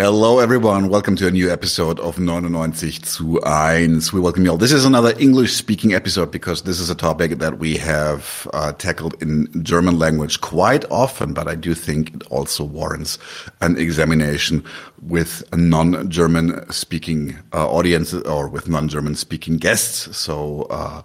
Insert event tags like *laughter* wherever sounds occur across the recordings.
Hello, everyone. Welcome to a new episode of 99 zu 1. We welcome you all. This is another English speaking episode because this is a topic that we have uh, tackled in German language quite often, but I do think it also warrants an examination with a non-German speaking uh, audience or with non-German speaking guests. So, uh,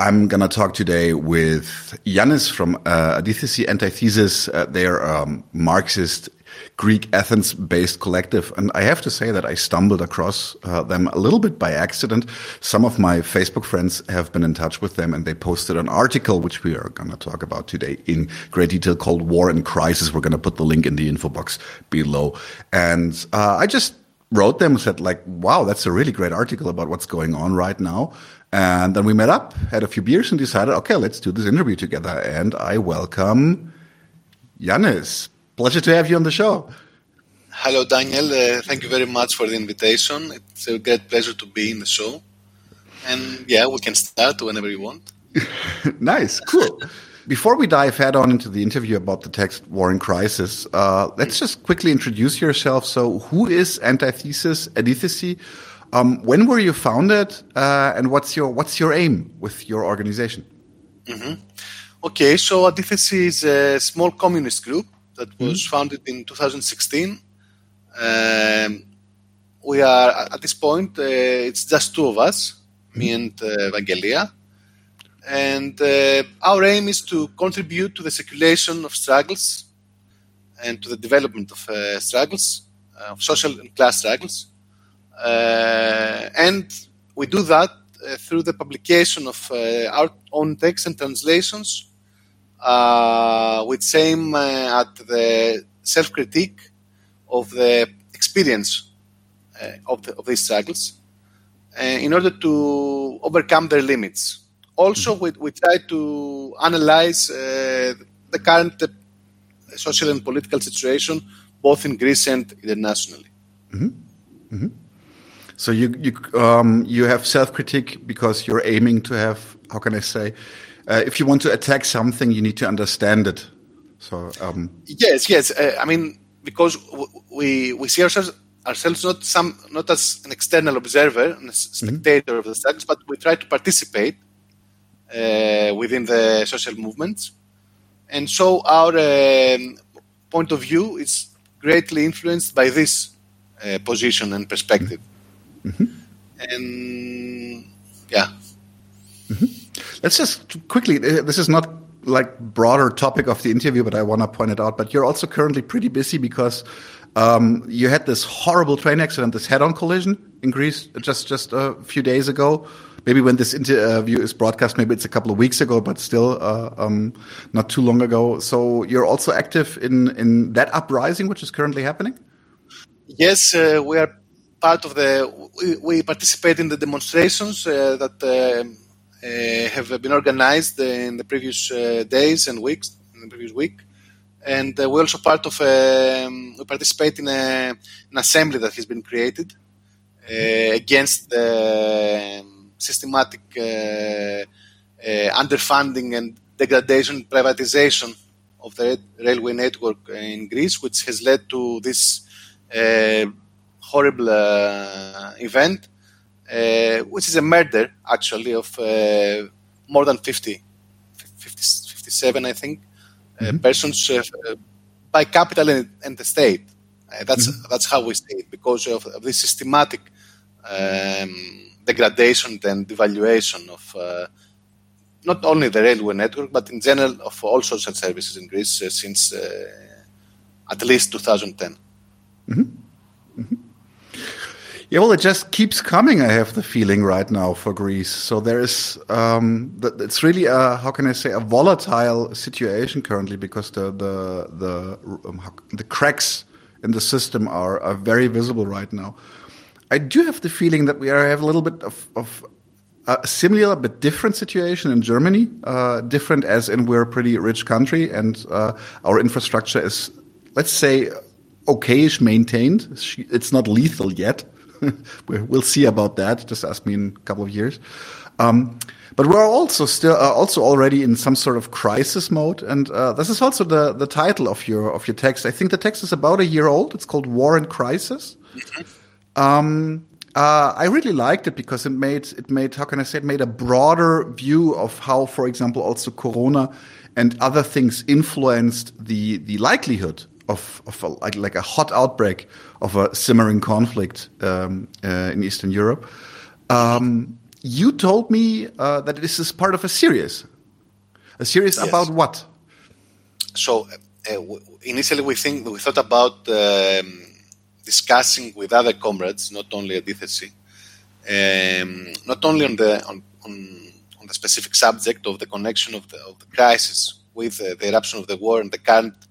I'm going to talk today with Yiannis from uh, Adithesis Antithesis. Uh, they're um, Marxist Greek Athens based collective. And I have to say that I stumbled across uh, them a little bit by accident. Some of my Facebook friends have been in touch with them and they posted an article, which we are going to talk about today in great detail called War and Crisis. We're going to put the link in the info box below. And uh, I just wrote them and said like, wow, that's a really great article about what's going on right now. And then we met up, had a few beers and decided, okay, let's do this interview together. And I welcome Yiannis. Pleasure to have you on the show. Hello, Daniel. Uh, thank you very much for the invitation. It's a great pleasure to be in the show. And yeah, we can start whenever you want. *laughs* nice, cool. Before we dive head on into the interview about the text War and Crisis, uh, let's just quickly introduce yourself. So, who is Antithesis Adithesis? Um, when were you founded, uh, and what's your what's your aim with your organization? Mm-hmm. Okay, so Adithesis is a small communist group that was mm-hmm. founded in 2016. Um, we are at this point. Uh, it's just two of us, mm-hmm. me and uh, Vangelia, and uh, our aim is to contribute to the circulation of struggles and to the development of uh, struggles, uh, of social and class struggles, uh, and we do that through the publication of our own texts and translations uh, which aim uh, at the self-critique of the experience uh, of, the, of, these struggles uh, in order to overcome their limits. Also, mm-hmm. we, we try to analyze uh, the current social and political situation, both in Greece and internationally. Mm-hmm. Mm-hmm. So you you um, you have self critique because you're aiming to have how can I say uh, if you want to attack something, you need to understand it. So um, yes, yes. Uh, I mean, because we we see ourselves ourselves not some not as an external observer and a spectator mm-hmm. of the struggles, but we try to participate uh, within the social movements, and so our um, point of view is greatly influenced by this uh, position and perspective. Mm-hmm. And yeah. Mm-hmm. Let's just quickly. Uh, this is not like broader topic of the interview, but I want to point it out. But you're also currently pretty busy because um, you had this horrible train accident, this head-on collision in Greece just just a few days ago. Maybe when this interview is broadcast, maybe it's a couple of weeks ago, but still uh, um, not too long ago. So you're also active in in that uprising, which is currently happening. Yes, uh, we are part of the. We, we participate in the demonstrations uh, that uh, uh, have been organized in the previous uh, days and weeks, in the previous week. And uh, we're also part of, um, we participate in a, an assembly that has been created against the um, systematic underfunding and degradation, privatization of the railway network in Greece, which has led to this uh, horrible uh, event uh, which is a murder actually of uh, more than 50, 50 57, I think, uh, mm-hmm. persons by capital and, and the state. that's mm-hmm. that's how we see it because of, of this systematic um, degradation and devaluation of uh, not only the railway network but in general of all social services in Greece uh, since uh, at least 2010. Mm-hmm. Mm-hmm. Yeah, well, it just keeps coming. I have the feeling right now for Greece. So there is, um, it's really a how can I say a volatile situation currently because the the the um, the cracks in the system are are very visible right now. I do have the feeling that we are have a little bit of, of a similar but different situation in Germany. Uh, different as in we're a pretty rich country and uh, our infrastructure is, let's say, okayish maintained. It's not lethal yet *laughs* we'll see about that. Just ask me in a couple of years. Um, but we're also still uh, also already in some sort of crisis mode, and uh, this is also the the title of your of your text. I think the text is about a year old. It's called War and Crisis. Mm-hmm. Um, uh, I really liked it because it made it made how can I say it made a broader view of how, for example, also Corona and other things influenced the the likelihood of of a, like like a hot outbreak of a simmering conflict um, uh, in Eastern Europe. Um, you told me uh, that this is part of a series. A series yes. about what? So uh, initially, we think we thought about um, discussing with other comrades, not only at DTC, um, not only on the on, on, on, the specific subject of the connection of the, of the crisis with uh, the eruption of the war and the current uh,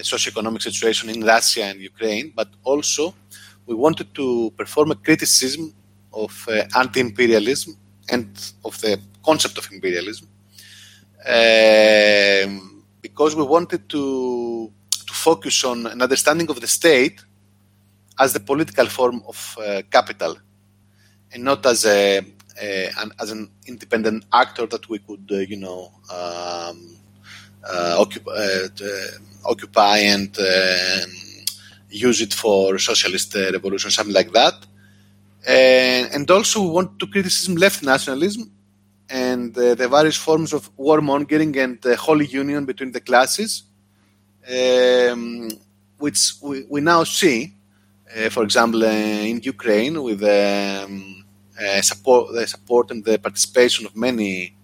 socioeconomic situation in Russia and Ukraine, but also we wanted to perform a criticism of uh, anti-imperialism and of the concept of imperialism, um, because we wanted to to focus on an understanding of the state as the political form of uh, capital, and not as a, a an, as an independent actor that we could, uh, you know, um, uh, occupy, uh, occupy and um, use it for socialist revolution, something like that. And, and also we want to criticize left nationalism and uh, the various forms of warmongering and uh, holy union between the classes, um, which we, we, now see, uh, for example, uh, in Ukraine, with um, uh, support, the support and the participation of many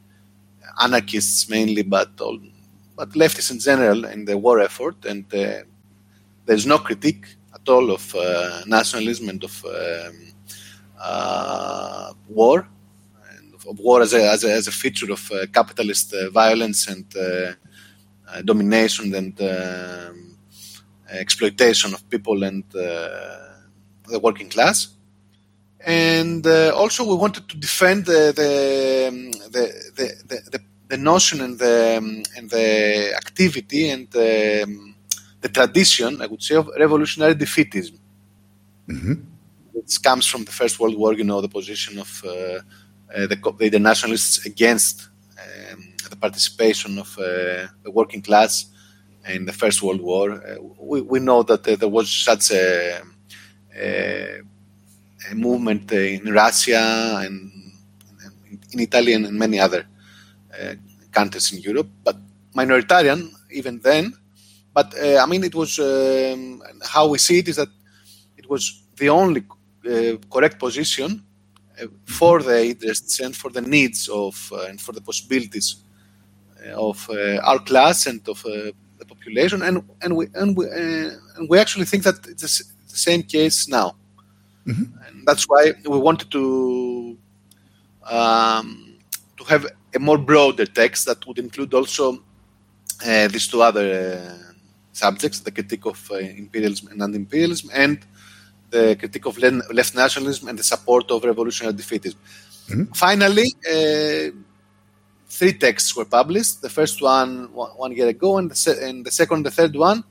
anarchists, mainly, but all, but leftists in general, in the war effort, and uh, there's no critique at all of nationalism and of um, uh, war, of war as a, as a, as a feature of uh, capitalist uh, violence and domination and um, exploitation of people and the working class. And uh, also we wanted to defend the the the, the, the, the notion and the and the activity and the, the tradition, I would say, of revolutionary defeatism. Mm-hmm it comes from the First World War. You know, the position of uh, uh, the, the internationalists against um, the participation of uh, the working class in the First World War. we, we know that there was such a, a, a movement in Russia and in Italy and in many other countries in Europe, but minoritarian even then. But uh, I mean, it was um, how we see it is that it was the only uh, correct position uh, for the interests and for the needs of uh, and for the possibilities of our class and of the population, and and we and we and we actually think that it's the same case now, mm-hmm. and that's why we wanted to um, to have a more broader text that would include also uh, these two other uh, subjects: the critique of uh, imperialism and anti-imperialism, and the critique of left nationalism and the support of revolutionary defeatism. Mm-hmm. Finally, uh, three texts were published. The first one one year ago, and the, se- and the second, the third one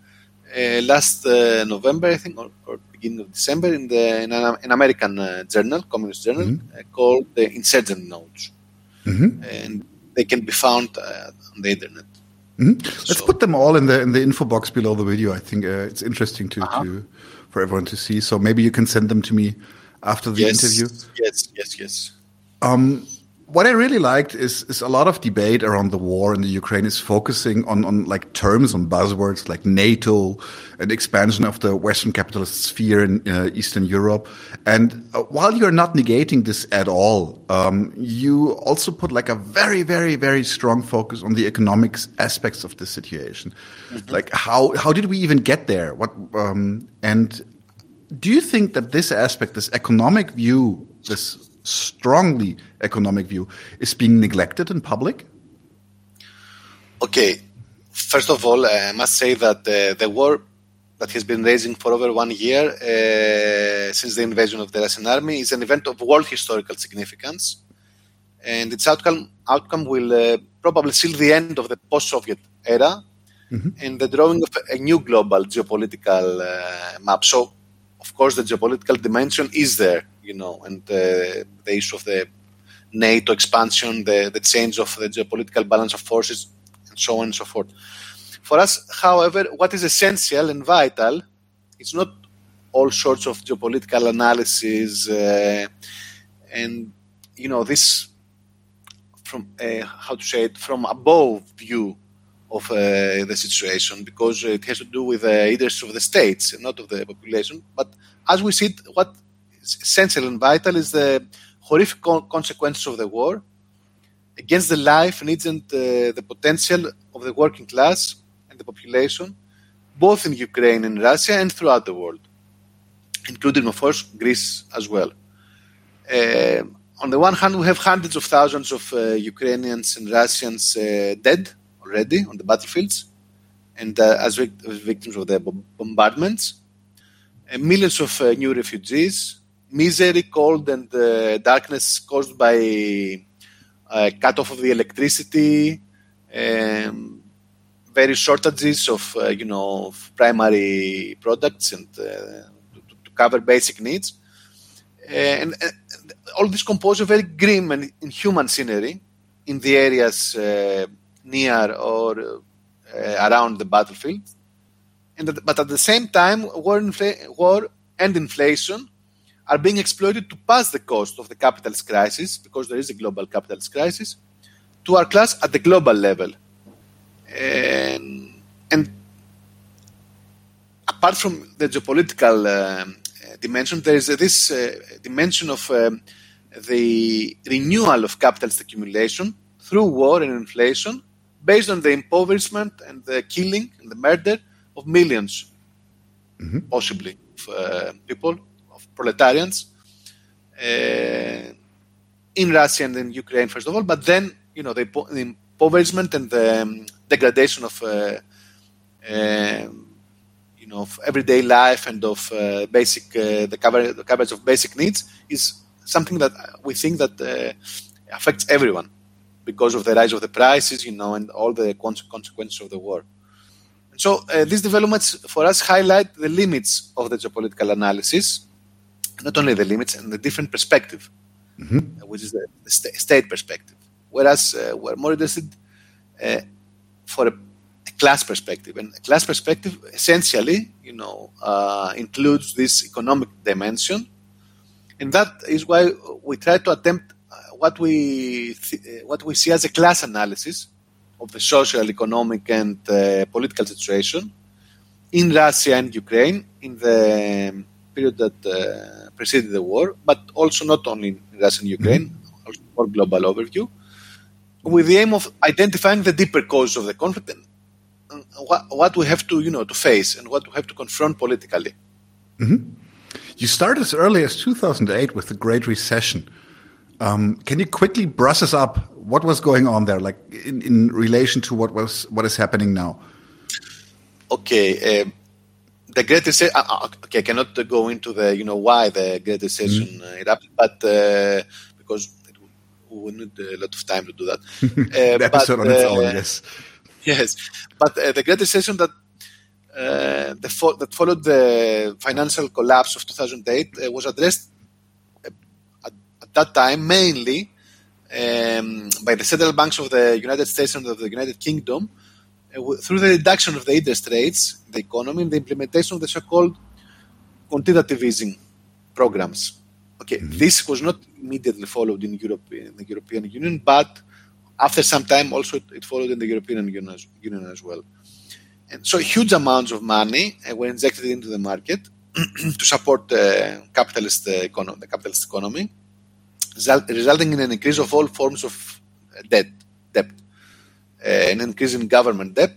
uh, last uh, November, I think, or, or, beginning of December, in the in an, an American uh, journal, communist journal, mm-hmm. Uh, called the Insurgent Notes, mm-hmm. and they can be found uh, on the internet. Mm-hmm. Let's so, put them all in the in the info box below the video. I think it's interesting to uh-huh. to for everyone to see. So maybe you can send them to me after the yes, interview. Yes, yes, yes. Um, what I really liked is is a lot of debate around the war in the Ukraine is focusing on on like terms on buzzwords like NATO and expansion of the Western capitalist sphere in uh, Eastern Europe. And uh, while you're not negating this at all, um, you also put like a very very very strong focus on the economics aspects of the situation. Mm -hmm. Like how how did we even get there? What um, and do you think that this aspect, this economic view, this strongly economic view is being neglected in public? Okay, first of all, I must say that uh, the war that has been raging for over one year uh, since the invasion of the Russian army is an event of world historical significance, and its outcome outcome will uh, probably seal the end of the post-Soviet era mm-hmm. and the drawing of a new global geopolitical uh, map. So of course, the geopolitical dimension is there, you know, and the issue of the NATO expansion, the, the change of the geopolitical balance of forces, and so on and so forth. For us, however, what is essential and vital is not all sorts of geopolitical analysis uh, and you know this from uh, how to say it from above view of uh, the situation because it has to do with the interests of the states and not of the population. But as we see it, what essential and vital is the horrific consequences of the war against the life, needs, and uh, the potential of the working class and the population, both in Ukraine and Russia and throughout the world, including, of course, Greece as well. Uh, on the one hand, we have hundreds of thousands of uh, Ukrainians and Russians uh, dead already on the battlefields and uh, as, vic- as, victims of the bombardments, millions of new refugees, misery, cold, and darkness caused by cut off of the electricity, um, various shortages of uh, you know of primary products and uh, to, to, cover basic needs, and, and, all this composes a very grim and inhuman scenery in the areas uh, near or uh, around the battlefield. And but at the same time, war, infl- war and inflation are being exploited to pass the cost of the capitalist crisis, because there is a global capitalist crisis, to our class at the global level. And, and apart from the geopolitical uh, dimension, there is this uh, dimension of um, the renewal of capitalist accumulation through war and inflation based on the impoverishment and the killing and the murder of 1000000s mm-hmm. possibly, of uh, people, proletarians uh, in Russia and in Ukraine, first of all, but then, you know, the, the impoverishment and the um, degradation of, uh, um, you know, of everyday life and of uh, basic, uh, the, cover, the coverage of basic needs is something that we think that uh, affects everyone because of the rise of the prices, you know, and all the consequences of the war. So uh, these developments for us highlight the limits of the geopolitical analysis, not only the limits and the different perspective, mm-hmm. uh, which is the, st- state perspective. Whereas uh, we're more interested uh, for a, a, class perspective, and a class perspective essentially, you know, uh, includes this economic dimension, and that is why we try to attempt what we th- what we see as a class analysis of the social, economic, and uh, political situation in Russia and Ukraine in the period that uh, preceded the war, but also not only in Russia and Ukraine, mm-hmm. also more global overview, with the aim of identifying the deeper causes of the conflict and what, what, we have to, you know, to face and what we have to confront politically. Mm-hmm. You started as early as 2008 with the Great Recession. Um, can you quickly brush us up what was going on there, like in, in relation to what was what is happening now? Okay, uh, the Great Recession. Uh, uh, okay, I cannot go into the you know why the Great Recession mm -hmm. erupted, but uh, because we need a lot of time to do that. *laughs* Uh, the episode but, on its own, yes. Yes, but the Great Recession that the fo that followed the financial collapse of 2008 was addressed at that time mainly um, by the central banks of the United States and of the United Kingdom uh, through the reduction of the interest rates, the economy, and the implementation of the so-called quantitative easing programs. Okay, mm-hmm. this was not immediately followed in Europe, in the European Union, but after some time also it followed in the European Union as, Union as well. And so huge amounts of money uh, were injected into the market *clears throat* to support the capitalist, uh, econo- the capitalist economy resulting in an increase of all forms of debt, debt, uh, an increase in government debt,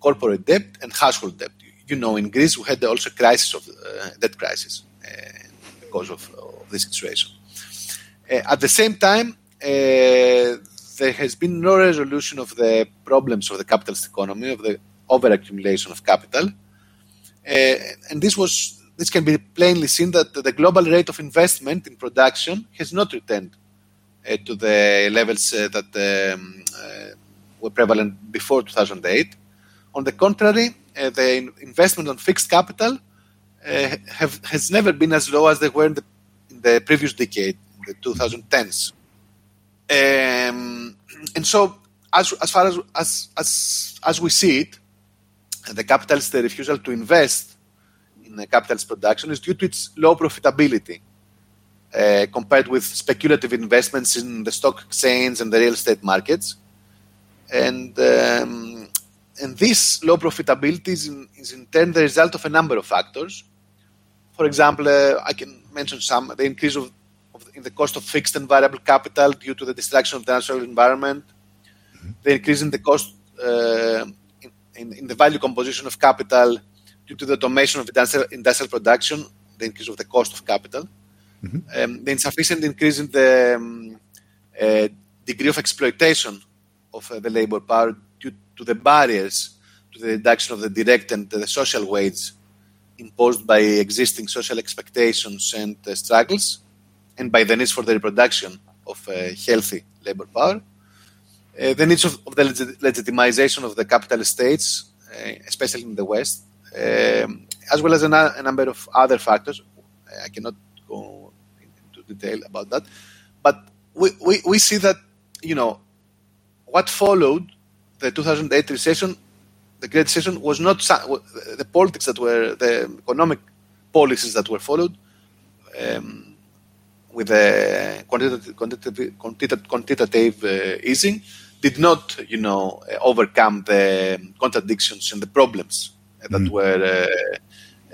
corporate debt, and household debt. You know, in Greece we had also crisis of uh, debt crisis uh, because of, of, this situation. Uh, at the same time, uh, there has been no resolution of the problems of the capitalist economy, of the overaccumulation of capital, uh, and this was this can be plainly seen that the global rate of investment in production has not returned uh, to the levels uh, that um, uh, were prevalent before 2008. On the contrary, uh, the investment on fixed capital uh, have has never been as low as they were in the, in the previous decade, the 2010s. Um, and so, as, as far as, as, as, as we see it, the capitalist refusal to invest in the capitalist production is due to its low profitability uh, compared with speculative investments in the stock exchange and the real estate markets. And, um, and this low profitability is in, is in turn the result of a number of factors. For example, uh, I can mention some the increase of in the cost of fixed and variable capital due to the destruction of the natural environment, mm-hmm. the increase in the cost uh, in, in, the value composition of capital due to the automation of industrial, industrial production, the increase of the cost of capital, mm-hmm. um, the insufficient increase in the um, uh, degree of exploitation of uh, the labor power due to the barriers to the reduction of the direct and the social wage imposed by existing social expectations and uh, struggles and by the needs for the reproduction of healthy labor power. Uh, the needs of, of the legit- legitimization of the capitalist states, uh, especially in the West, um, as well as a, a, number of other factors. I cannot go into detail about that, but we, we, we see that you know what followed the 2008 recession, the Great Recession, was not the politics that were the economic policies that were followed. Um, with the quantitative, quantitative, quantitative, uh, easing did not, you know, uh, overcome the contradictions and the problems that mm. were uh,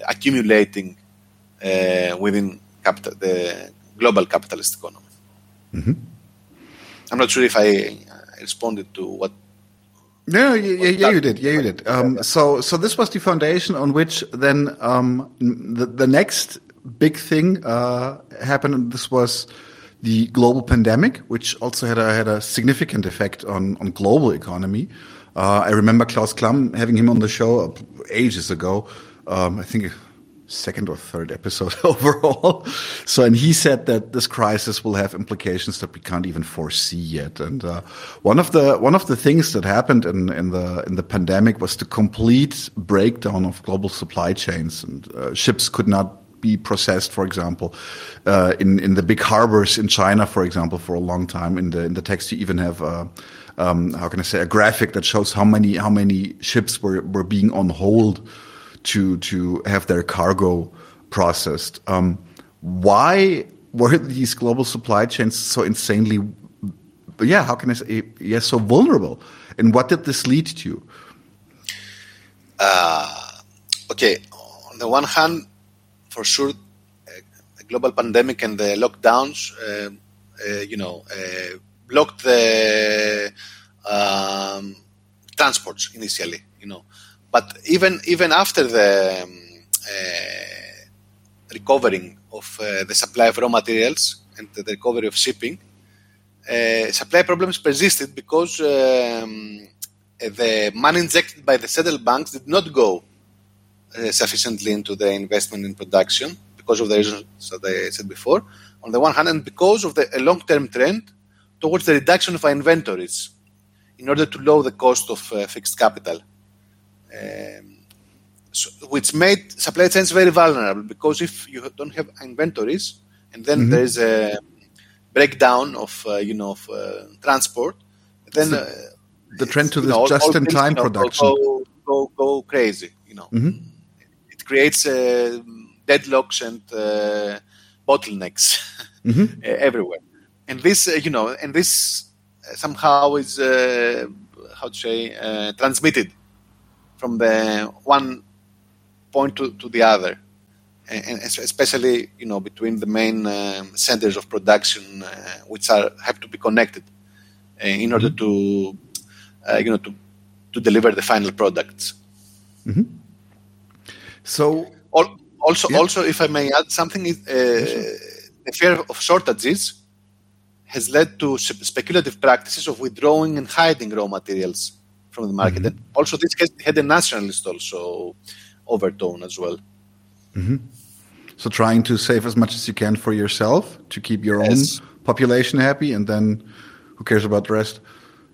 accumulating uh, within capital, the global capitalist economy. Mm-hmm. I'm not sure if I responded to what. No, yeah, yeah, you did. Yeah, you did. Um, so, so this was the foundation on which then um, the the next big thing uh, happened. And this was the global pandemic, which also had a, had a significant effect on, on global economy. Uh, I remember Klaus Klamm having him on the show ages ago. Um, I think second or third episode *laughs* overall. So, and he said that this crisis will have implications that we can't even foresee yet. And uh, one of the one of the things that happened in, in the in the pandemic was the complete breakdown of global supply chains, and uh, ships could not be processed, for example, uh, in in the big harbors in China, for example, for a long time. In the in the text, you even have. Uh, um, how can I say a graphic that shows how many how many ships were, were being on hold to to have their cargo processed. Um, why were these global supply chains so insanely, yeah, how can I say, yes, so vulnerable? And what did this lead to? Uh, okay, on the one hand, for sure, a global pandemic and the lockdowns, uh, uh, you know, uh, blocked the um, transports initially, you know. But even even after the um, recovering of the supply of raw materials and the recovery of shipping, uh, supply problems persisted because um, the money injected by the central banks did not go uh, sufficiently into the investment in production because of the reasons that I said before, on the one hand, and because of the long term trend towards the reduction of our inventories in order to lower the cost of uh, fixed capital. Um, so, which made supply chains very vulnerable because if you don't have inventories and then mm-hmm. there is a breakdown of uh, you know of, uh, transport, then the, uh, the trend to this just-in-time production go, go, go crazy. You know. Mm-hmm creates uh, deadlocks and uh, bottlenecks *laughs* mm-hmm. everywhere. And this, you know, and this somehow is how to say transmitted from the one point to, to the other and especially you know between the main uh, centers of production uh, which are have to be connected uh, in order mm-hmm. to you know to to deliver the final products mm-hmm. So also, yeah. also, if I may add something, uh, the fear of shortages has led to speculative practices of withdrawing and hiding raw materials from the market. Mm-hmm. And also, this has had a nationalist also overtone as well. Mm-hmm. So, trying to save as much as you can for yourself to keep your yes. own population happy, and then who cares about the rest?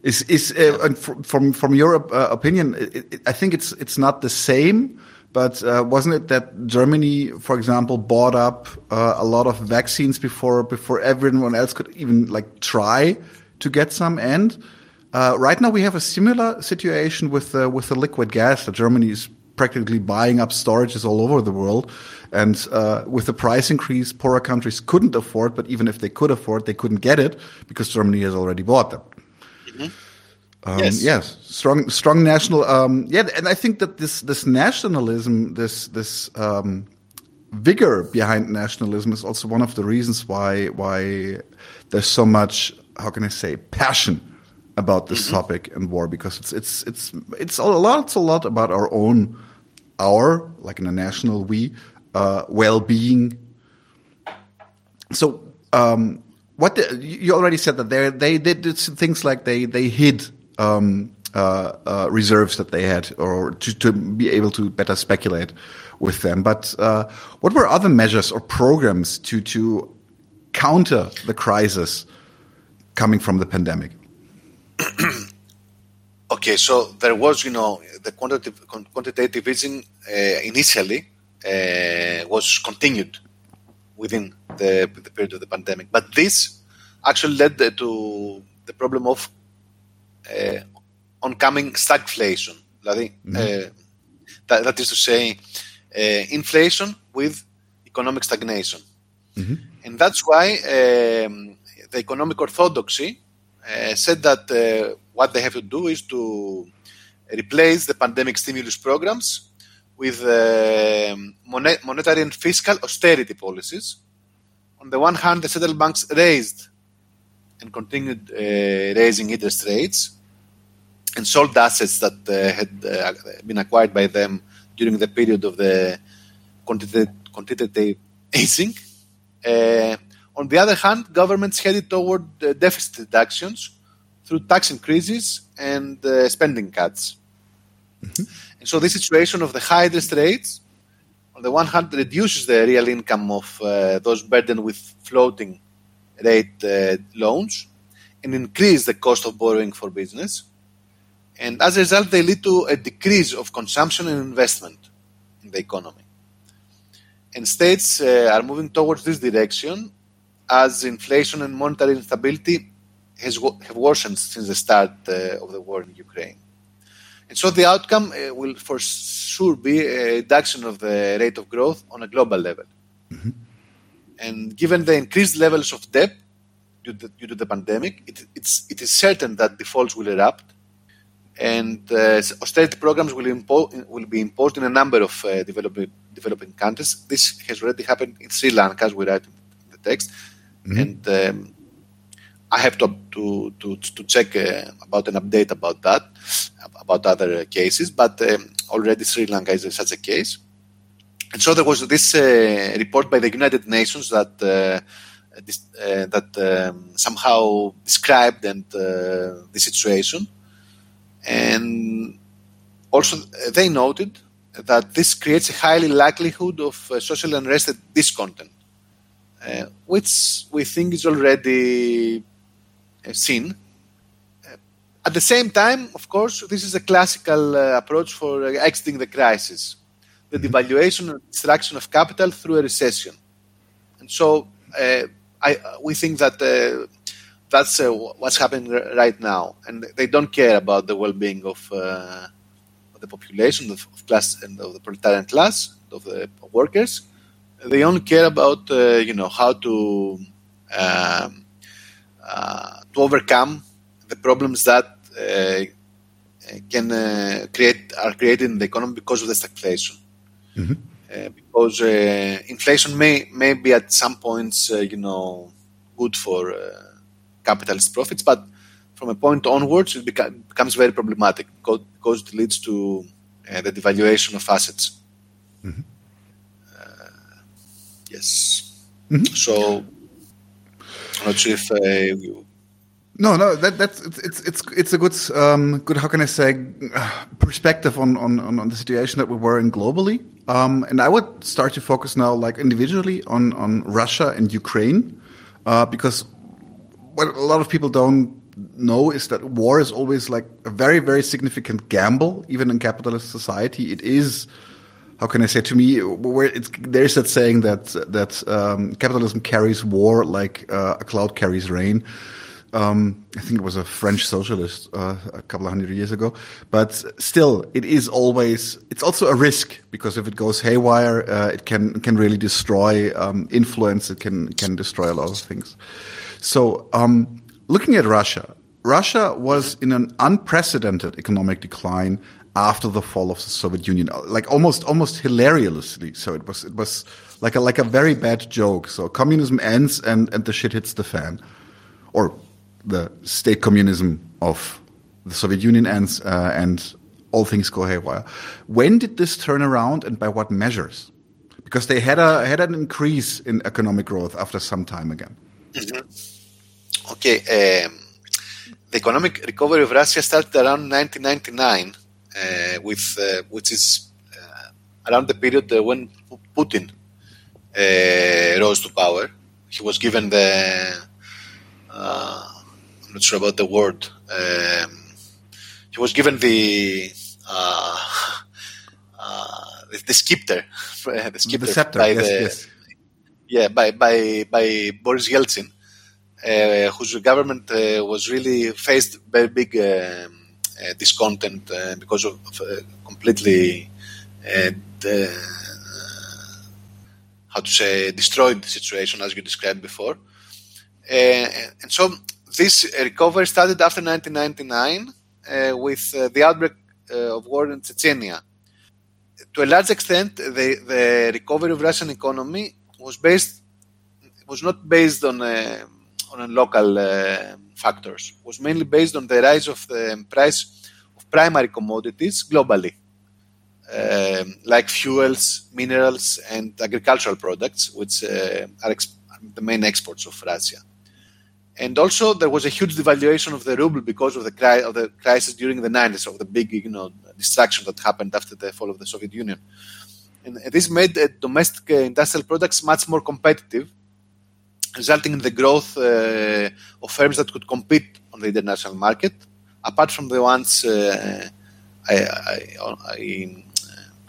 Is is uh, from from your uh, opinion? It, it, I think it's it's not the same but uh, wasn't it that Germany, for example, bought up uh, a lot of vaccines before before everyone else could even like try to get some? And uh, right now we have a similar situation with the, with the liquid gas that Germany is practically buying up storages all over the world. And uh, with the price increase, poorer countries couldn't afford, but even if they could afford, they couldn't get it because Germany has already bought them. Mm -hmm. Um, yes. yes, strong, strong national. Um, yeah, and I think that this this nationalism, this this um, vigor behind nationalism, is also one of the reasons why why there's so much. How can I say passion about this mm -hmm. topic and war? Because it's it's it's it's a lot. It's a lot about our own, our like in a national we, uh, well-being. So. Um, what the, you already said that they they did things like they they hid um, uh, uh, reserves that they had, or to, to, be able to better speculate with them. But uh, what were other measures or programs to to counter the crisis coming from the pandemic? *clears throat* okay, so there was, you know, the quantitative, quantitative easing uh, initially uh, was continued within the, the period of the pandemic, but this actually led to the problem of uh, oncoming stagflation. Mm-hmm. Uh, that, that is to say, uh, inflation with economic stagnation. Mm-hmm. And that's why um, the economic orthodoxy said that uh, what they have to do is to replace the pandemic stimulus programs with uh, monetary and fiscal austerity policies. On the one hand, the central banks raised and continued raising interest rates and sold assets that uh, had uh, been acquired by them during the period of the quantitative, quantitative easing. Uh, on the other hand, governments headed toward deficit reductions through tax increases and spending cuts. Mm-hmm. And so, this situation of the high interest rates, on the one hand, reduces the real income of uh, those burdened with floating rate uh, loans and increase the cost of borrowing for business. And as a result, they lead to a decrease of consumption and investment in the economy. And states uh, are moving towards this direction as inflation and monetary instability has have worsened since the start uh, of the war in Ukraine. And so the outcome uh, will for sure be a reduction of the rate of growth on a global level. Mm-hmm. And given the increased levels of debt due to, due to the pandemic, it, it is certain that defaults will erupt and uh, austerity programs will, impo- will, be imposed in a number of uh, developing, developing countries. This has already happened in Sri Lanka, as we write in the text. Mm-hmm. And um, I have to, to, to, to check uh, about an update about that, about other cases, but um, already Sri Lanka is such a case. And so there was this uh, report by the United Nations that uh, this, uh, that um, somehow described and the situation and also, they noted that this creates a highly likelihood of uh, social unrest and discontent, uh, which we think is already uh, seen. Uh, at the same time, of course, this is a classical uh, approach for exiting the crisis the mm-hmm. devaluation and destruction of capital through a recession. And so I, we think that that's uh, what's happening right now, and they don't care about the well-being of, uh, of the population, of, of, class, and of the proletarian class, of the workers. They only care about uh, you know how to um, uh, to overcome the problems that uh, can uh, create are created in the economy because of the stagflation. Mm-hmm. because inflation may may be at some points you know good for capitalist profits, but from a point onwards, it beca- becomes very problematic because it leads to uh, the devaluation of assets. Mm-hmm. Yes. Mm-hmm. So, I'm not sure if uh, you... No, no, that, that's it's it's it's a good um, good how can I say perspective on, on on the situation that we were in globally. Um, and I would start to focus now, like individually, on on Russia and Ukraine, uh, because what a lot of people don't know is that war is always like a very very significant gamble even in capitalist society it is how can I say to me where there's that saying that that um, capitalism carries war like uh, a cloud carries rain. Um, I think it was a French socialist uh, a couple of hundred years ago, but still, it is always it's also a risk because if it goes haywire, uh, it can can really destroy um, influence. It can can destroy a lot of things. So, um, looking at Russia, Russia was in an unprecedented economic decline after the fall of the Soviet Union, like almost almost hilariously. So it was it was like a like a very bad joke. So communism ends and and the shit hits the fan, or the state communism of the Soviet Union ends uh, and all things go haywire. When did this turn around and by what measures? Because they had a had an increase in economic growth after some time again. Mm -hmm. Okay. Um, the economic recovery of Russia started around 1999 uh, with uh, which is uh, around the period when Putin rose to power. He was given the I'm not sure about the word. Um, he was given the uh, uh, the, the scepter, *laughs* the scepter, the scepter by yes, the, yes. yeah, by by by Boris Yeltsin, uh, whose government was really faced very big um, uh, discontent uh, because of, of uh, completely uh, uh, how to say destroyed the situation as you described before. Uh, and so this recovery started after 1999 with the outbreak of war in Chechnya. To a large extent, the, the recovery of Russian economy was based was not based on a, on a local factors. Was mainly based on the rise of the price of primary commodities globally, um, like fuels, minerals, and agricultural products, which uh, are the main exports of Russia. And also, there was a huge devaluation of the ruble because of the, cri- of the crisis during the 90s, of the big, you know, destruction that happened after the fall of the Soviet Union. And this made uh, domestic industrial products much more competitive resulting in the growth uh, of firms that could compete on the international market, apart from the ones uh, I, I, I,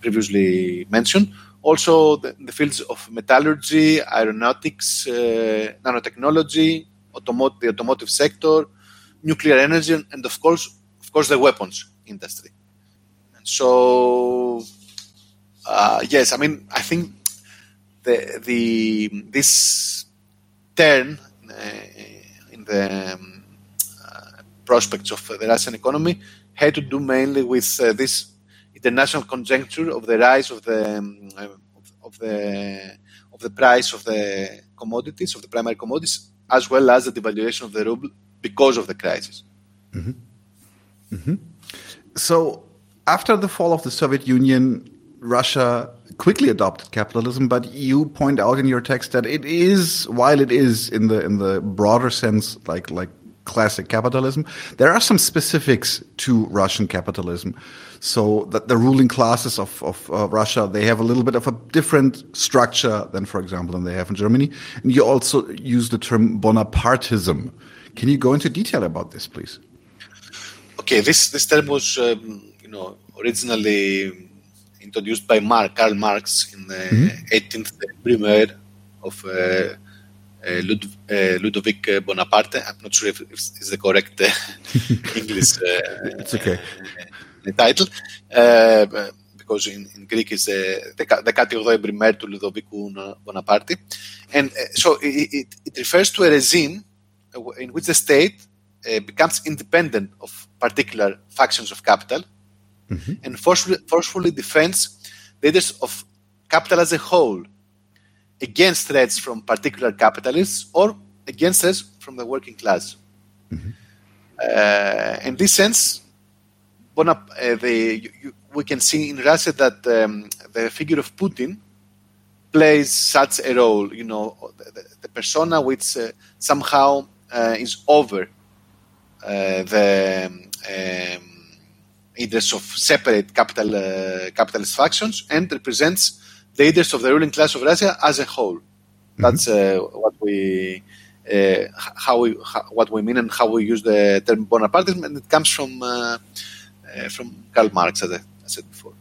previously mentioned. Also, the, the, fields of metallurgy, aeronautics, uh, nanotechnology, the automotive sector, nuclear energy, and of course, of course, the weapons industry. And so, uh, yes, I mean, I think the the this turn uh, in the um, uh, prospects of the Russian economy had to do mainly with uh, this international conjuncture of the rise of the um, of the of the price of the commodities of the primary commodities as well as the devaluation of the ruble because of the crisis. Mm-hmm. Mm-hmm. So after the fall of the Soviet Union, Russia quickly adopted capitalism, but you point out in your text that it is, while it is in the in the broader sense, like like classic capitalism, there are some specifics to Russian capitalism. So that the ruling classes of, of uh, Russia, they have a little bit of a different structure than, for example, than they have in Germany. And you also use the term Bonapartism. Can you go into detail about this, please? Okay, this this term was, um, you know, originally introduced by Mark, Karl Marx in the mm-hmm. 18th Brumaire of uh, uh, Lud- uh, Ludovic Bonaparte. I'm not sure if it's the correct *laughs* English it's okay. title. because in, in Greek is the, the 18th Brumaire to Ludovic Bonaparte. And so it, it, it refers to a regime in which the state uh, becomes independent of particular factions of capital mm-hmm. and forcefully, forcefully defends the interests of capital as a whole against threats from particular capitalists or against threats from the working class. Mm-hmm. Uh, in this sense, uh, the, you, you, we can see in Russia that um, the figure of Putin plays such a role. You know, the, the persona which uh, somehow uh, is over uh, the um, interests of separate capital uh, capitalist factions and represents the interests of the ruling class of Russia as a whole. Mm-hmm. That's uh, what we uh, how we how, what we mean and how we use the term Bonapartism, and it comes from uh, uh, from Karl Marx, as I, said before.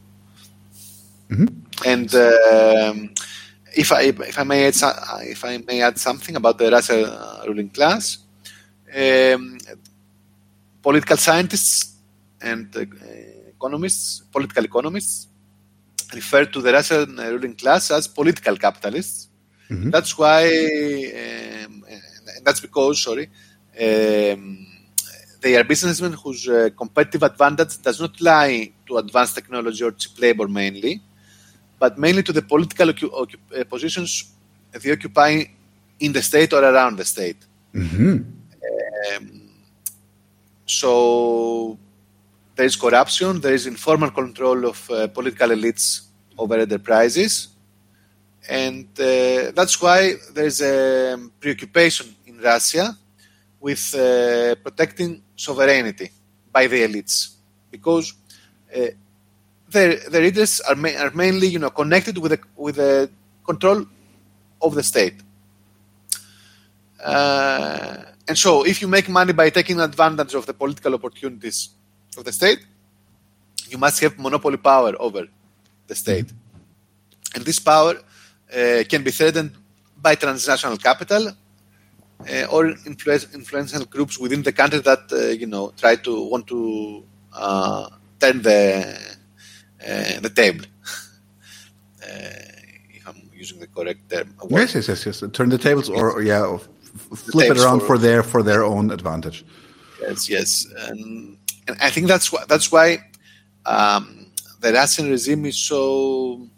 Mm-hmm. And um, if I if I may add if I may add something about the Russian ruling class, um, political scientists and uh, economists, political economists, refer to the Russian ruling class as political capitalists. Mm-hmm. That's why, um, that's because, sorry, um, they are businessmen whose uh, competitive advantage does not lie to advanced technology or cheap labor mainly, but mainly to the political ocu- ocu- positions they occupy in the state or around the state. Mm-hmm. Um, so there is corruption, there is informal control of uh, political elites over enterprises, and uh, that's why there is a preoccupation in Russia with uh, protecting sovereignty by the elites, because uh, the, the leaders are, ma- are mainly, you know, connected with the, with the control of the state. Uh, and so, if you make money by taking advantage of the political opportunities of the state, you must have monopoly power over the state. And this power uh, can be threatened by transnational capital uh, or influence, influential groups within the country that uh, you know try to want to uh, turn the uh, the table. *laughs* Uh, if I'm using the correct term. Yes, yes, yes, yes. Turn the tables, or, or yeah, or flip it around for, for, their for their own advantage. Yes, yes, and, and I think that's why that's why um, the Russian regime is so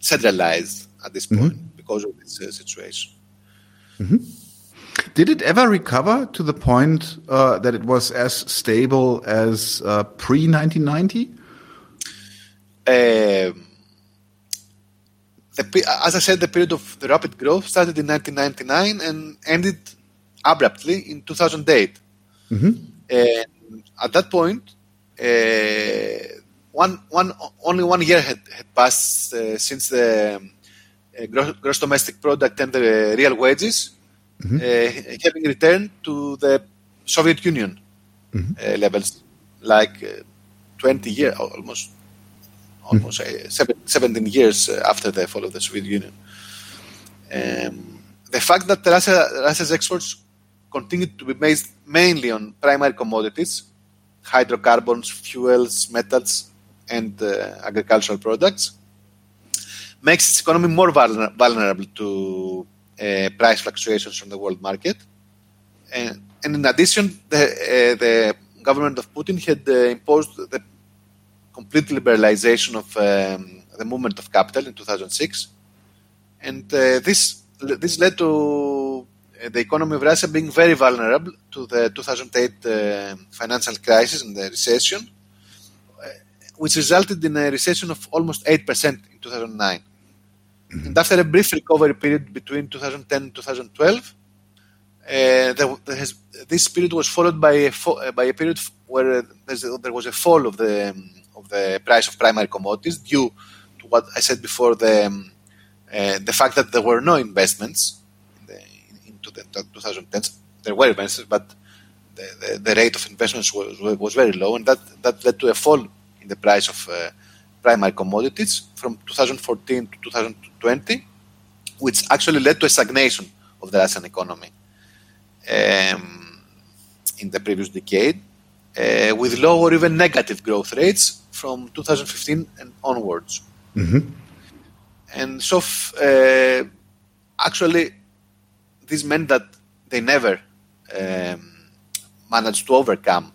centralized at this point mm-hmm. because of this uh, situation. Mm-hmm. Did it ever recover to the point uh, that it was as stable as uh, pre 1990? Um, as I said, the period of the rapid growth started in 1999 and ended abruptly in 2008. Mm-hmm. And at that point, uh, one, one, only one year had, had passed uh, since the uh, gross, gross, domestic product and the real wages mm-hmm. Uh, having returned to the Soviet Union mm-hmm. Uh, levels, like uh, 20 years, almost almost mm-hmm. 17 years after the fall of the Soviet Union. Um, the fact that Russia, Russia's exports continued to be based mainly on primary commodities, hydrocarbons, fuels, metals, and uh, agricultural products, makes its economy more vulnerable to uh, price fluctuations from the world market. And, and in addition, the, uh, the government of Putin had uh, imposed the complete liberalization of um, the movement of capital in 2006, and uh, this this led to the economy of Russia being very vulnerable to the 2008 uh, financial crisis and the recession, which resulted in a recession of almost 8% in 2009. Mm-hmm. And after a brief recovery period between 2010 and 2012, uh, there, there has, this period was followed by a, fo- by a period where there was a fall of the of the price of primary commodities due to what I said before the um, uh, the fact that there were no investments into the 2010s. There were investments, but the, the, the, rate of investments was, was very low, and that, that led to a fall in the price of uh, primary commodities from 2014 to 2020, which actually led to a stagnation of the Russian economy um, in the previous decade, uh, with low or even negative growth rates from 2015 and onwards. Mm-hmm. And so, uh, actually, this meant that they never um, managed to overcome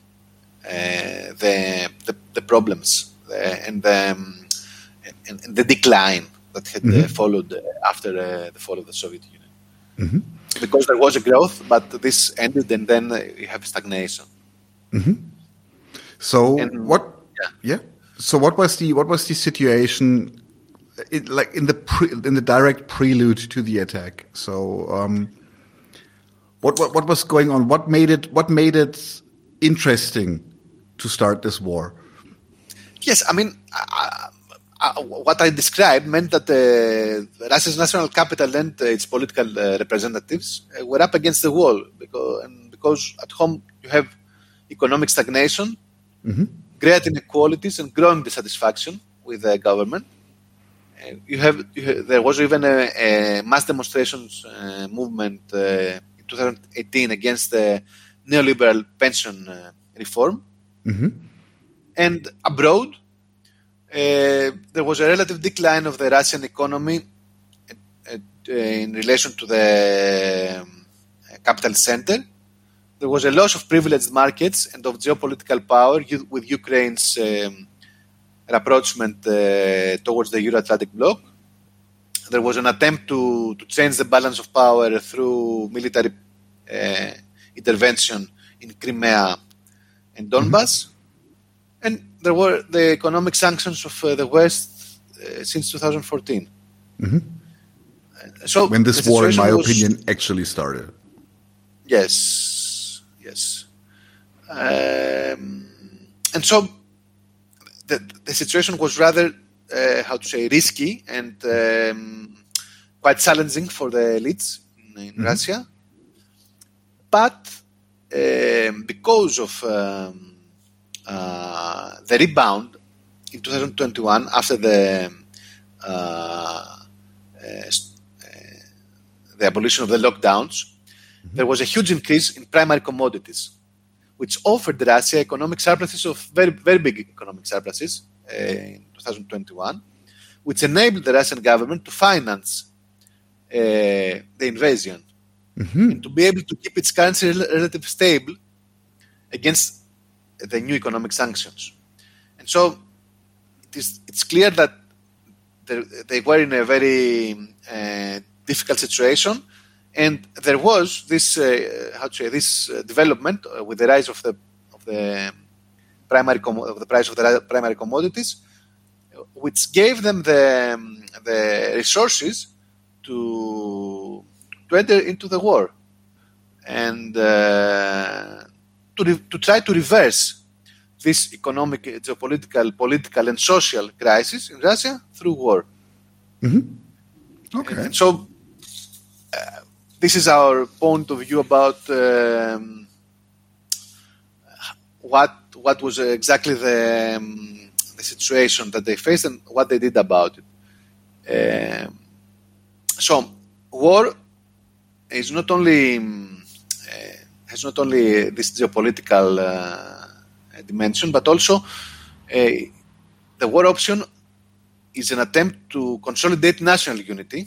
uh, the, the, the problems uh, and the, um, and, and, the decline that had uh, mm-hmm. followed after the fall of the Soviet Union. Mm-hmm. Because there was a growth, but this ended, and then you have stagnation. Mm-hmm. So and, what? Yeah. yeah. So what was the what was the situation it, like in the pre, in the direct prelude to the attack. So, um, what, what what was going on? What made it what made it interesting to start this war? Yes, I mean, uh, uh, what I described meant that the Russia's national capital and its political uh, representatives uh, were up against the wall because, because at home you have economic stagnation, mm-hmm. great inequalities, and growing dissatisfaction with the government. you have, you have, there was even a, a mass demonstrations uh, movement uh, 2018 against the neoliberal pension uh, reform. Mm-hmm. And abroad, uh, there was a relative decline of the Russian economy in relation to the um, capital center. There was a loss of privileged markets and of geopolitical power with Ukraine's um, rapprochement uh, towards the Euro-Atlantic bloc. There was an attempt to, to change the balance of power through military uh, intervention in Crimea and Donbass. Mm-hmm. And there were the economic sanctions of uh, the West uh, since 2014. Mm-hmm. So when this war, in my was, opinion, actually started. Yes, yes, um, and so the the situation was rather how to say risky and um, quite challenging for the elites in, in mm-hmm. Russia, but um, because of um, uh, the rebound in 2021 after the uh, uh the abolition of the lockdowns, mm-hmm. there was a huge increase in primary commodities, which offered Russia economic surpluses of very, very big economic surpluses uh, in 2021, which enabled the Russian government to finance uh, the invasion mm-hmm. and to be able to keep its currency relatively stable against the new economic sanctions. And so it is, it's clear that they were in a very uh, difficult situation. And there was this, uh, how to say, this uh, development uh, with the rise of the of the primary com- of the price of the primary commodities, which gave them the um, the resources to to enter into the war and uh, to re- to try to reverse this economic, geopolitical, political, and social crisis in Russia through war. Mm-hmm. Okay. And so this is our point of view about um, what what was exactly the, um, the situation that they faced and what they did about it. Uh, so, war is not only um, uh, has not only this geopolitical uh, dimension, but also the war option is an attempt to consolidate national unity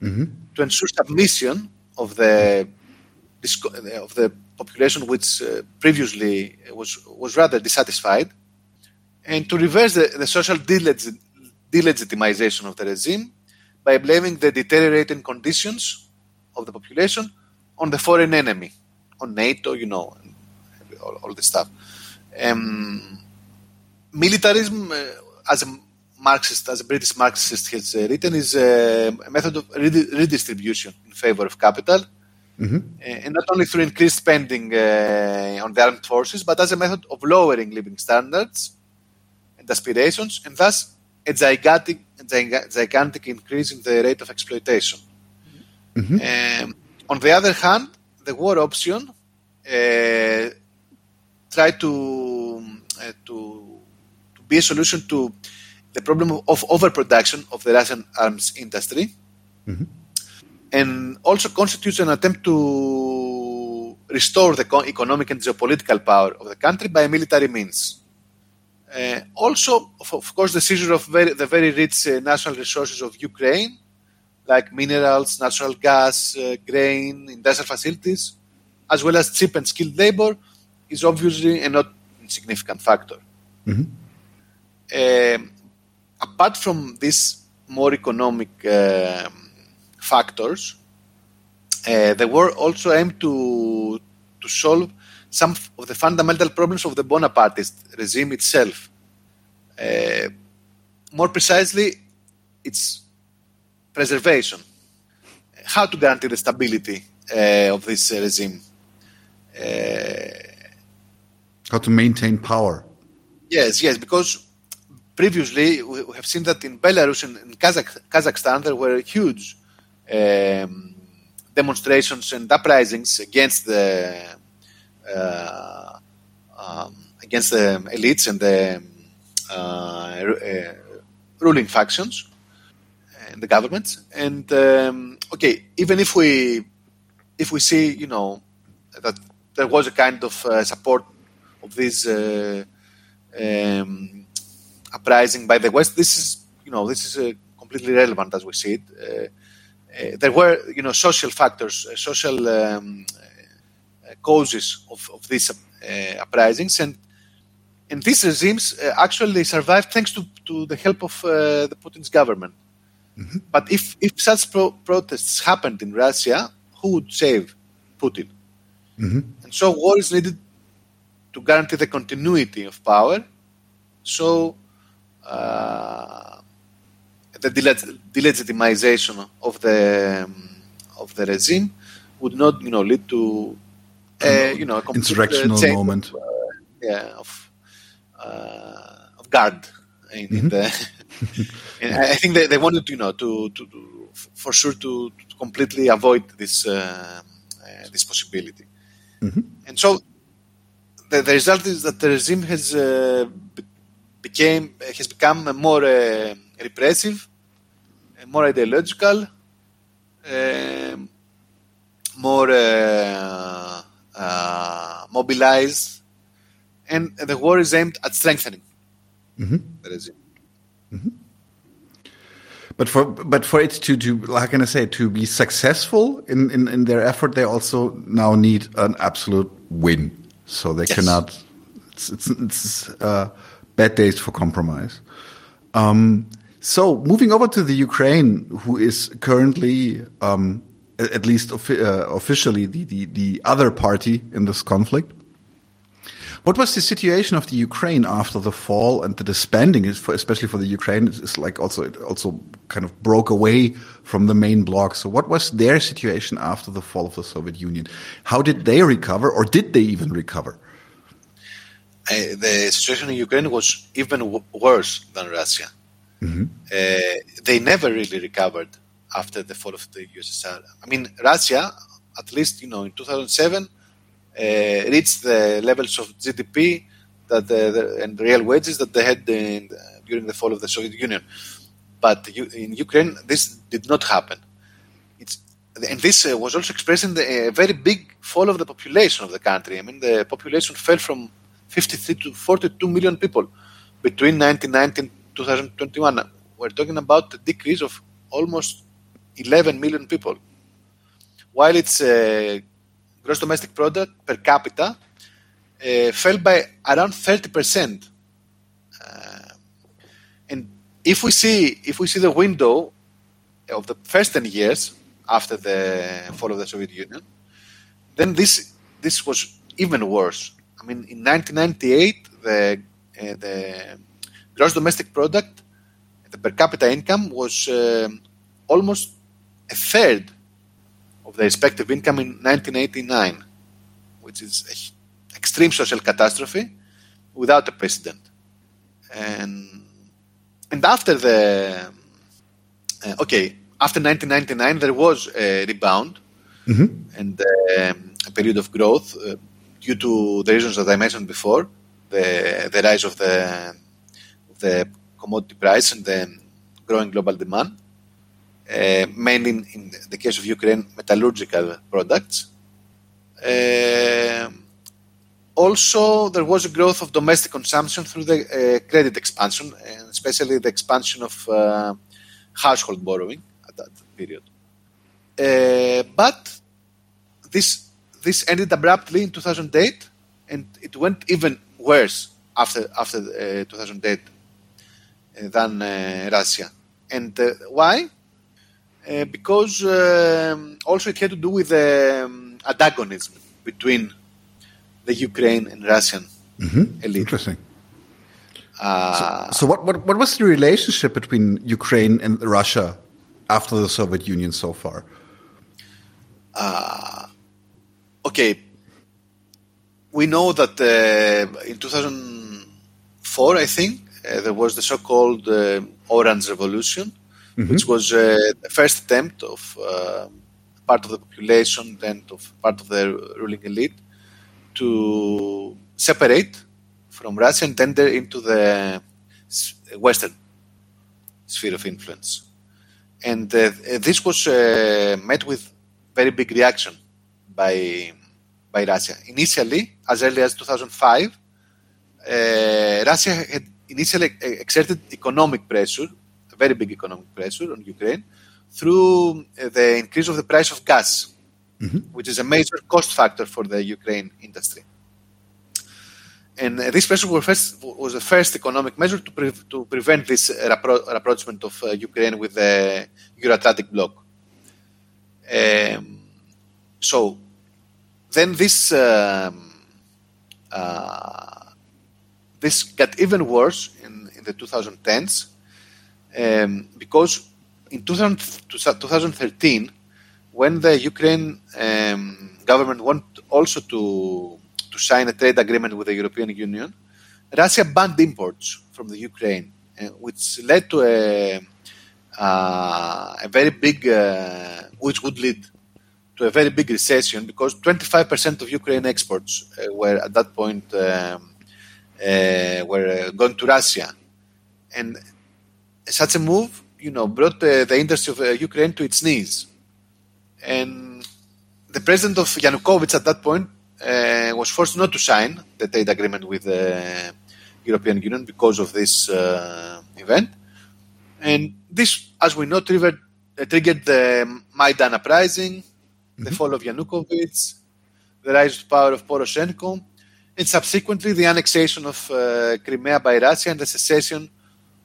mm-hmm. to ensure submission of the of the population which previously was was rather dissatisfied, and to reverse the, the social delegit- delegitimization of the regime by blaming the deteriorating conditions of the population on the foreign enemy, on NATO, you know, all, all this stuff. Um, militarism, uh, as a Marxist, as a British Marxist has uh, written, is a method of redistribution in favor of capital, mm-hmm. and not only through increased spending uh, on the armed forces, but as a method of lowering living standards and aspirations, and thus a gigantic, gigantic increase in the rate of exploitation. Mm-hmm. Um, on the other hand, the war option uh, tried to, uh, to to be a solution to the problem of overproduction of the Russian arms industry, mm-hmm. and also constitutes an attempt to restore the economic and geopolitical power of the country by military means. Uh, also, of, of, course, the seizure of very, the very rich uh, natural resources of Ukraine, like minerals, natural gas, uh, grain, industrial facilities, as well as cheap and skilled labor, is obviously a not insignificant factor. Mm-hmm. Um, apart from these more economic uh, factors, uh, the war also aimed to to solve some of the fundamental problems of the Bonapartist regime itself. Uh, more precisely, its preservation. How to guarantee the stability uh, of this regime? Uh, How to maintain power? Yes, yes, because previously, we have seen that in Belarus and in Kazakh- Kazakhstan, there were huge um, demonstrations and uprisings against the um, against the elites and the uh, uh, ruling factions. in the governments. And um, okay, even if we if we see, you know, that there was a kind of uh, support of this uh, um, uprising by the West, this is, you know, this is uh, completely relevant as we see it. Uh, uh, there were, you know, social factors, uh, social um, causes of, of these uprisings, and and these regimes actually survived thanks to, to the help of the Putin's government. Mm-hmm. But if, if such pro- protests happened in Russia, who would save Putin? Mm-hmm. And so war is needed to guarantee the continuity of power. So uh, the delegitimization of the um, of the regime would not, you know, lead to a, you know a insurrectional moment. Of, uh, yeah, of uh, of guard in, mm-hmm. in the. *laughs* I think they, they wanted, you know, to, to, to for sure to, to, completely avoid this uh, uh, this possibility. Mm-hmm. And so the, the, result is that the regime has uh, became has become more uh, repressive, more ideological, um, more uh, uh, mobilized, and the war is aimed at strengthening mm-hmm. the regime. Mm-hmm. But for but for it to to how can I say to be successful in, in, in their effort, they also now need an absolute win. So they yes. cannot. It's it's, it's uh, bad days for compromise. Um, so moving over to the Ukraine, who is currently, um, at least uh, officially, the, the the other party in this conflict. What was the situation of the Ukraine after the fall and the disbanding, especially for the Ukraine, is like also it also kind of broke away from the main bloc. So what was their situation after the fall of the Soviet Union? How did they recover, or did they even recover? Uh, the situation in Ukraine was even worse than Russia. Mm-hmm. Uh, they never really recovered after the fall of the USSR. I mean, Russia, at least you know, in 2007 uh, reach the levels of GDP that the, the, and real wages that they had in, during the fall of the Soviet Union. But in Ukraine, this did not happen. It's, and this uh, was also expressed in the very big fall of the population of the country. I mean, the population fell from 53 to 42 million people between 1990 and 2021. We're talking about a decrease of almost 11 million people. While its uh, gross domestic product per capita uh, fell by around 30%. Uh, and if we see if we see the window of the first 10 years after the fall of the Soviet Union, then this this was even worse. I mean, in 1998, the uh, the gross domestic product, the per capita income was uh, almost a third of the respective income in 1989, which is an extreme social catastrophe without a precedent. And, and after the, uh, okay, after 1999, there was a rebound mm-hmm. and um, a period of growth uh, due to the reasons that I mentioned before, the, the rise of the, of the commodity price and the growing global demand. Uh, mainly in, the case of Ukraine, metallurgical products. Uh, also, there was a growth of domestic consumption through the uh, credit expansion, and especially the expansion of household borrowing at that period. But this this ended abruptly in 2008, and it went even worse after after 2008 than Russia. And why? Uh, because um, also it had to do with the um, antagonism between the Ukraine and Russian mm-hmm. elite. Interesting. Uh, so, so what, what, what was the relationship between Ukraine and Russia after the Soviet Union so far? Uh, okay, we know that uh, in 2004, I think, uh, there was the so-called Orange Revolution, mm-hmm. which was uh, the first attempt of uh, part of the population and of part of the ruling elite to separate from Russia and enter into the Western sphere of influence. and uh, this was uh, met with very big reaction by by Russia. Initially, as early as 2005, uh, Russia had initially exerted economic pressure, very big economic pressure on Ukraine, through the increase of the price of gas, mm-hmm. which is a major cost factor for the Ukraine industry. And this pressure was, first, was the first economic measure to, pre- to prevent this rappro- rapprochement of uh, Ukraine with the Euro-Atlantic bloc. Um, so then this um, uh, this got even worse in, in the 2010s um, because in 2000, 2013, when the Ukraine um, government wanted also to to sign a trade agreement with the European Union, Russia banned imports from the Ukraine, uh, which led to a, uh, a very big, uh, which would lead to a very big recession because 25% of Ukraine exports uh, were at that point um, uh, were going to Russia, and such a move, you know, brought the the industry of uh, Ukraine to its knees, and the president of Yanukovych at that point uh, was forced not to sign the trade agreement with the European Union because of this uh, event. And this, as we know, triggered, uh, triggered the Maidan uprising, mm-hmm. the fall of Yanukovych, the rise to power of Poroshenko, and subsequently the annexation of uh, Crimea by Russia and the secession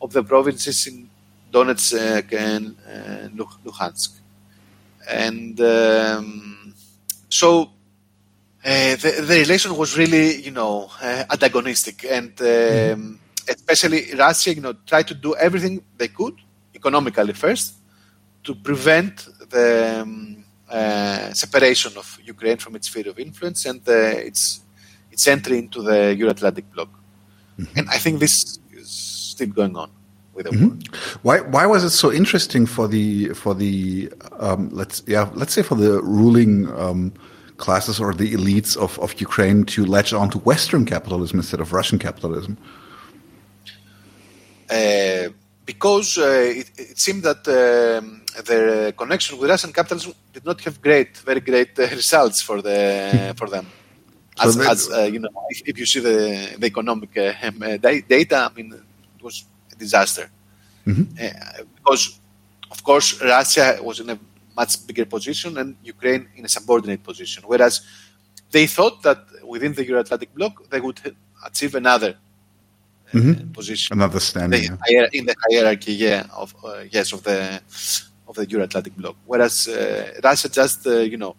of the provinces in Donetsk and uh, Luhansk. And um, so uh, the, the, relation was really, you know, uh, antagonistic, and um, mm-hmm. especially Russia, you know, tried to do everything they could economically first to prevent the um, uh, separation of Ukraine from its sphere of influence and its its entry into the Euro-Atlantic bloc. Mm-hmm. And I think this is still going on. Mm-hmm. Why why was it so interesting for the for the um, let's yeah let's say for the ruling um, classes or the elites of, of Ukraine to latch on to Western capitalism instead of Russian capitalism? Uh, because uh, it, it, seemed that um, their connection with Russian capitalism did not have great, very great uh, *laughs* results for the *laughs* for them. As, so as uh, you know, if, if, you see the, the economic uh, *laughs* data, I mean, it was a disaster. Mm-hmm. because, of course, Russia was in a much bigger position and Ukraine in a subordinate position. Whereas they thought that within the Euro-Atlantic bloc they would achieve another uh, mm-hmm. position, another standing yeah. in the hierarchy, yeah, of uh, yes of the of the Euro-Atlantic bloc. Whereas uh, Russia just uh, you know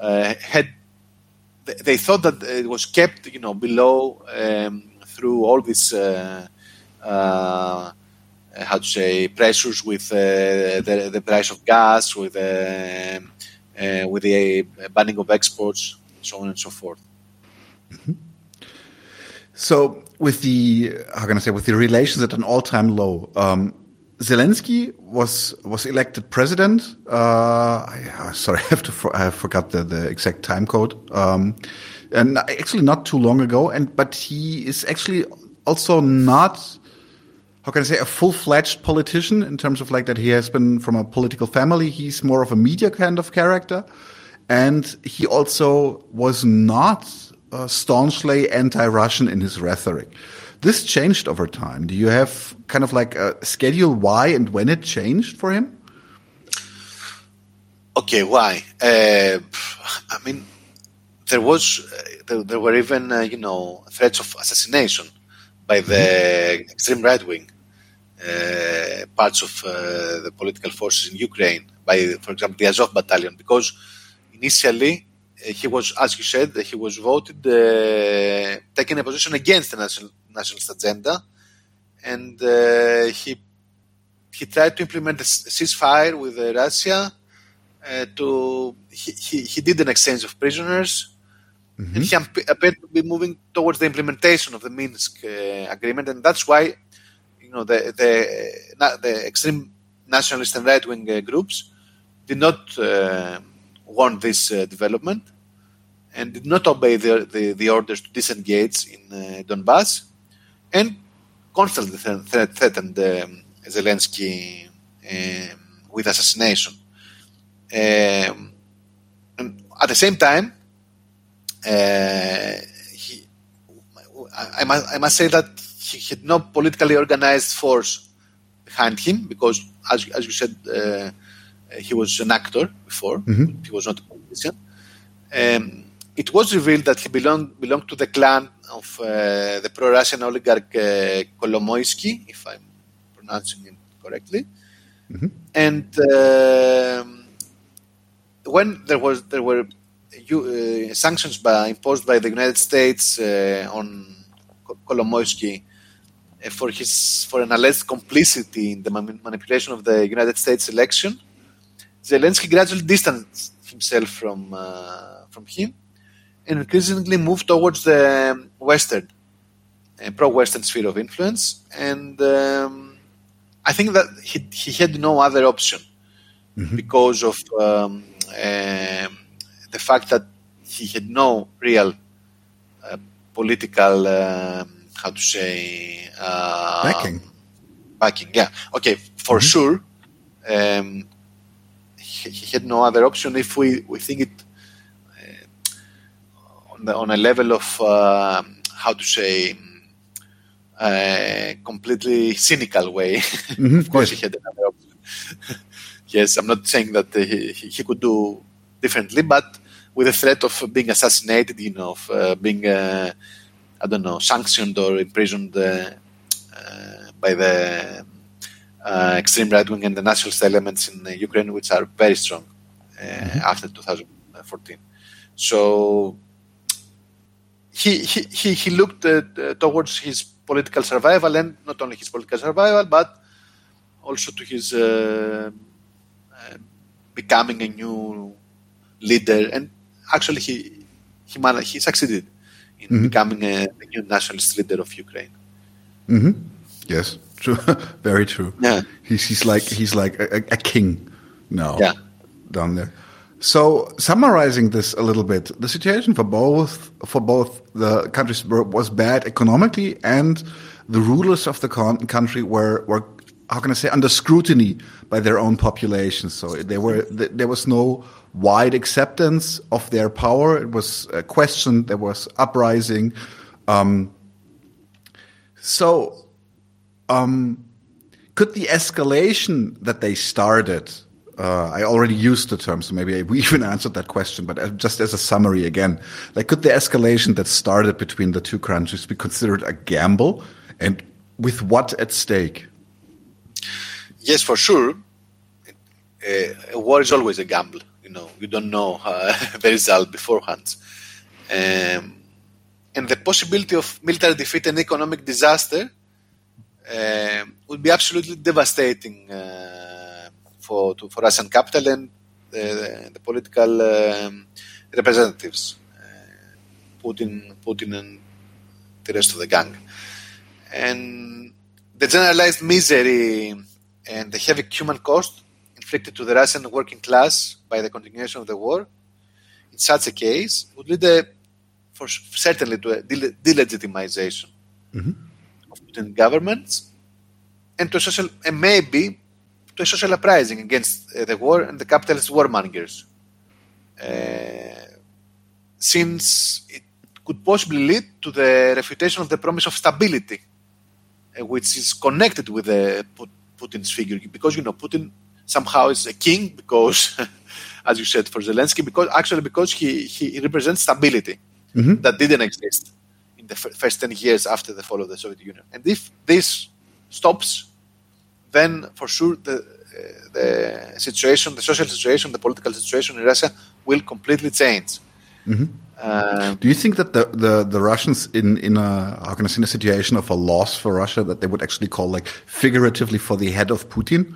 uh, had they thought that it was kept you know below um, through all this uh, uh, how to say pressures with uh, the, the price of gas, with uh, with the banning of exports, so on and so forth. Mm-hmm. So, with the how can I say with the relations at an all-time low, um, Zelensky was was elected president. Uh, I, sorry, *laughs* I have to for, I forgot the, the exact time code. Um, and actually, not too long ago. And but he is actually also not how can I say, a full fledged politician in terms of like that he has been from a political family. He's more of a media kind of character. And he also was not uh, staunchly anti Russian in his rhetoric. This changed over time. Do you have kind of like a schedule why and when it changed for him? Okay, why? Uh, I mean, there was, uh, there, there, were even, uh, you know, threats of assassination by the mm-hmm. extreme right wing parts of uh, the political forces in Ukraine, by, for example, the Azov battalion, because initially uh, he was, as you said, he was voted taking a position against the national, nationalist agenda, and he he tried to implement a ceasefire with Russia. Uh, to he, he, he, did an exchange of prisoners mm-hmm. and he appeared to be moving towards the implementation of the Minsk uh, agreement and that's why you know, the, the, the extreme nationalist and right wing uh, groups did not uh, want this uh, development and did not obey the, the, the orders to disengage in Donbass and constantly threatened um, Zelensky um, with assassination. Um, and at the same time, uh, he, I, must, I must say that he had no politically organized force behind him because, as, as you said, uh, he was an actor before. Mm-hmm. He was not a politician. Um, it was revealed that he belonged belonged to the clan of uh, the pro-Russian oligarch uh, Kolomoisky, if I'm pronouncing it correctly. Mm-hmm. And uh, when there was there were uh, sanctions by, imposed by the United States uh, on Kolomoisky for his for an alleged complicity in the manipulation of the United States election, Zelensky gradually distanced himself from uh, from him and increasingly moved towards the Western, uh, pro-Western sphere of influence. And um, I think that he, he had no other option mm-hmm. because of um, uh, the fact that he had no real uh, political, um, how to say, uh, backing. Backing, yeah. Okay, for mm-hmm. sure. Um, he, he, had no other option. If we, we think it on, the, on a level of uh, how to say uh, completely cynical way. Mm-hmm. *laughs* of course, yes. he had another option. *laughs* yes, I'm not saying that he, he could do differently, but with the threat of being assassinated, you know, of uh, being, uh, I don't know, sanctioned or imprisoned uh, uh by the uh, extreme right wing and the nationalist elements in Ukraine, which are very strong mm-hmm. after 2014. So he, he, he looked towards his political survival and not only his political survival, but also to his becoming a new leader, and actually he he managed, he succeeded in mm-hmm. becoming a, a, new nationalist leader of Ukraine. Mm-hmm. Yes, true, *laughs* very true. Yeah, he's he's like he's like a, a king now. Yeah, down there. So summarizing this a little bit, the situation for both for both the countries was bad economically, and the rulers of the country were were how can I say under scrutiny by their own population. So they were there was no wide acceptance of their power. It was questioned. There was uprising. Um, so, um, could the escalation that they started? Uh, I already used the term, so maybe we *laughs* even answered that question. But just as a summary again, like, could the escalation that started between the two countries be considered a gamble, and with what at stake? Yes, for sure. Uh, a war is always a gamble. Know, you don't know uh, *laughs* the result beforehand, um, and the possibility of military defeat and economic disaster uh, would be absolutely devastating uh, for to, for Russian capital and the, the political um, representatives, uh, Putin, Putin, and the rest of the gang, and the generalized misery and the heavy human cost inflicted to the Russian working class by the continuation of the war, in such a case, would lead a, for certainly to a delegitimization mm-hmm. of Putin governments and to a social, and maybe to a social uprising against uh, the war and the capitalist warmongers. Uh, since it could possibly lead to the refutation of the promise of stability, uh, which is connected with the Putin's figure because you know Putin somehow is a king because, *laughs* as you said, for Zelensky, because actually because he he represents stability mm-hmm. that didn't exist in the f- first ten years after the fall of the Soviet Union. And if this stops, then for sure the uh, the situation, the social situation, the political situation in Russia will completely change. Mm-hmm. Um, Do you think that the, the, the Russians in in a how can I say in a situation of a loss for Russia that they would actually call like figuratively for the head of Putin?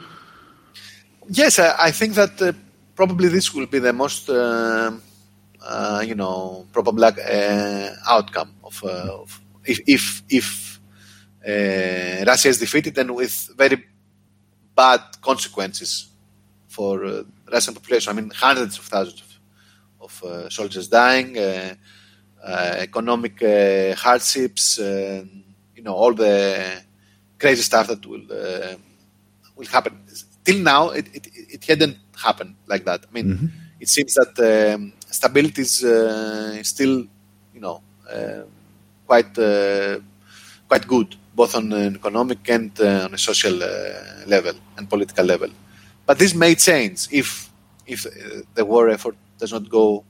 Yes, I, I think that uh, probably this will be the most uh, uh, you know probable uh, outcome of, uh, of, if if, if uh, Russia is defeated and with very bad consequences for Russian population. I mean, hundreds of thousands of uh, soldiers dying, economic hardships, you know, all the crazy stuff that will will happen. Till now, it, it, it hadn't happened like that. I mean, mm-hmm. it seems that um, stability is uh, still, you know, uh, quite uh, quite good, both on an economic and uh, on a social uh, level and political level. But this may change if if the war effort does not go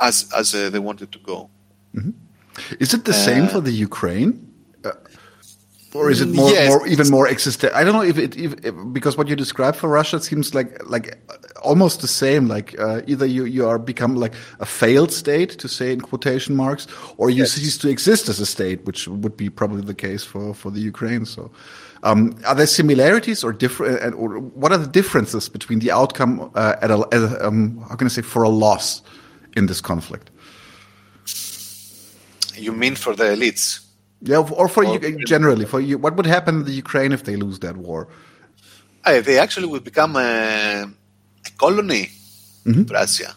as as they wanted to go. Mm-hmm. Is it the same for the Ukraine? Or is it more, yes. more even more existent? I don't know if it if, if, because what you describe for Russia seems like like almost the same. Like uh, either you you are become like a failed state to say in quotation marks, or you yes. cease to exist as a state, which would be probably the case for for the Ukraine. So. Um, are there similarities or different? Or what are the differences between the outcome uh, at a, at a um, how can I say for a loss in this conflict? You mean for the elites? Yeah, or for or, you generally, for you, what would happen in the Ukraine if they lose that war? Uh, they actually will become a, a colony mm-hmm. to Russia.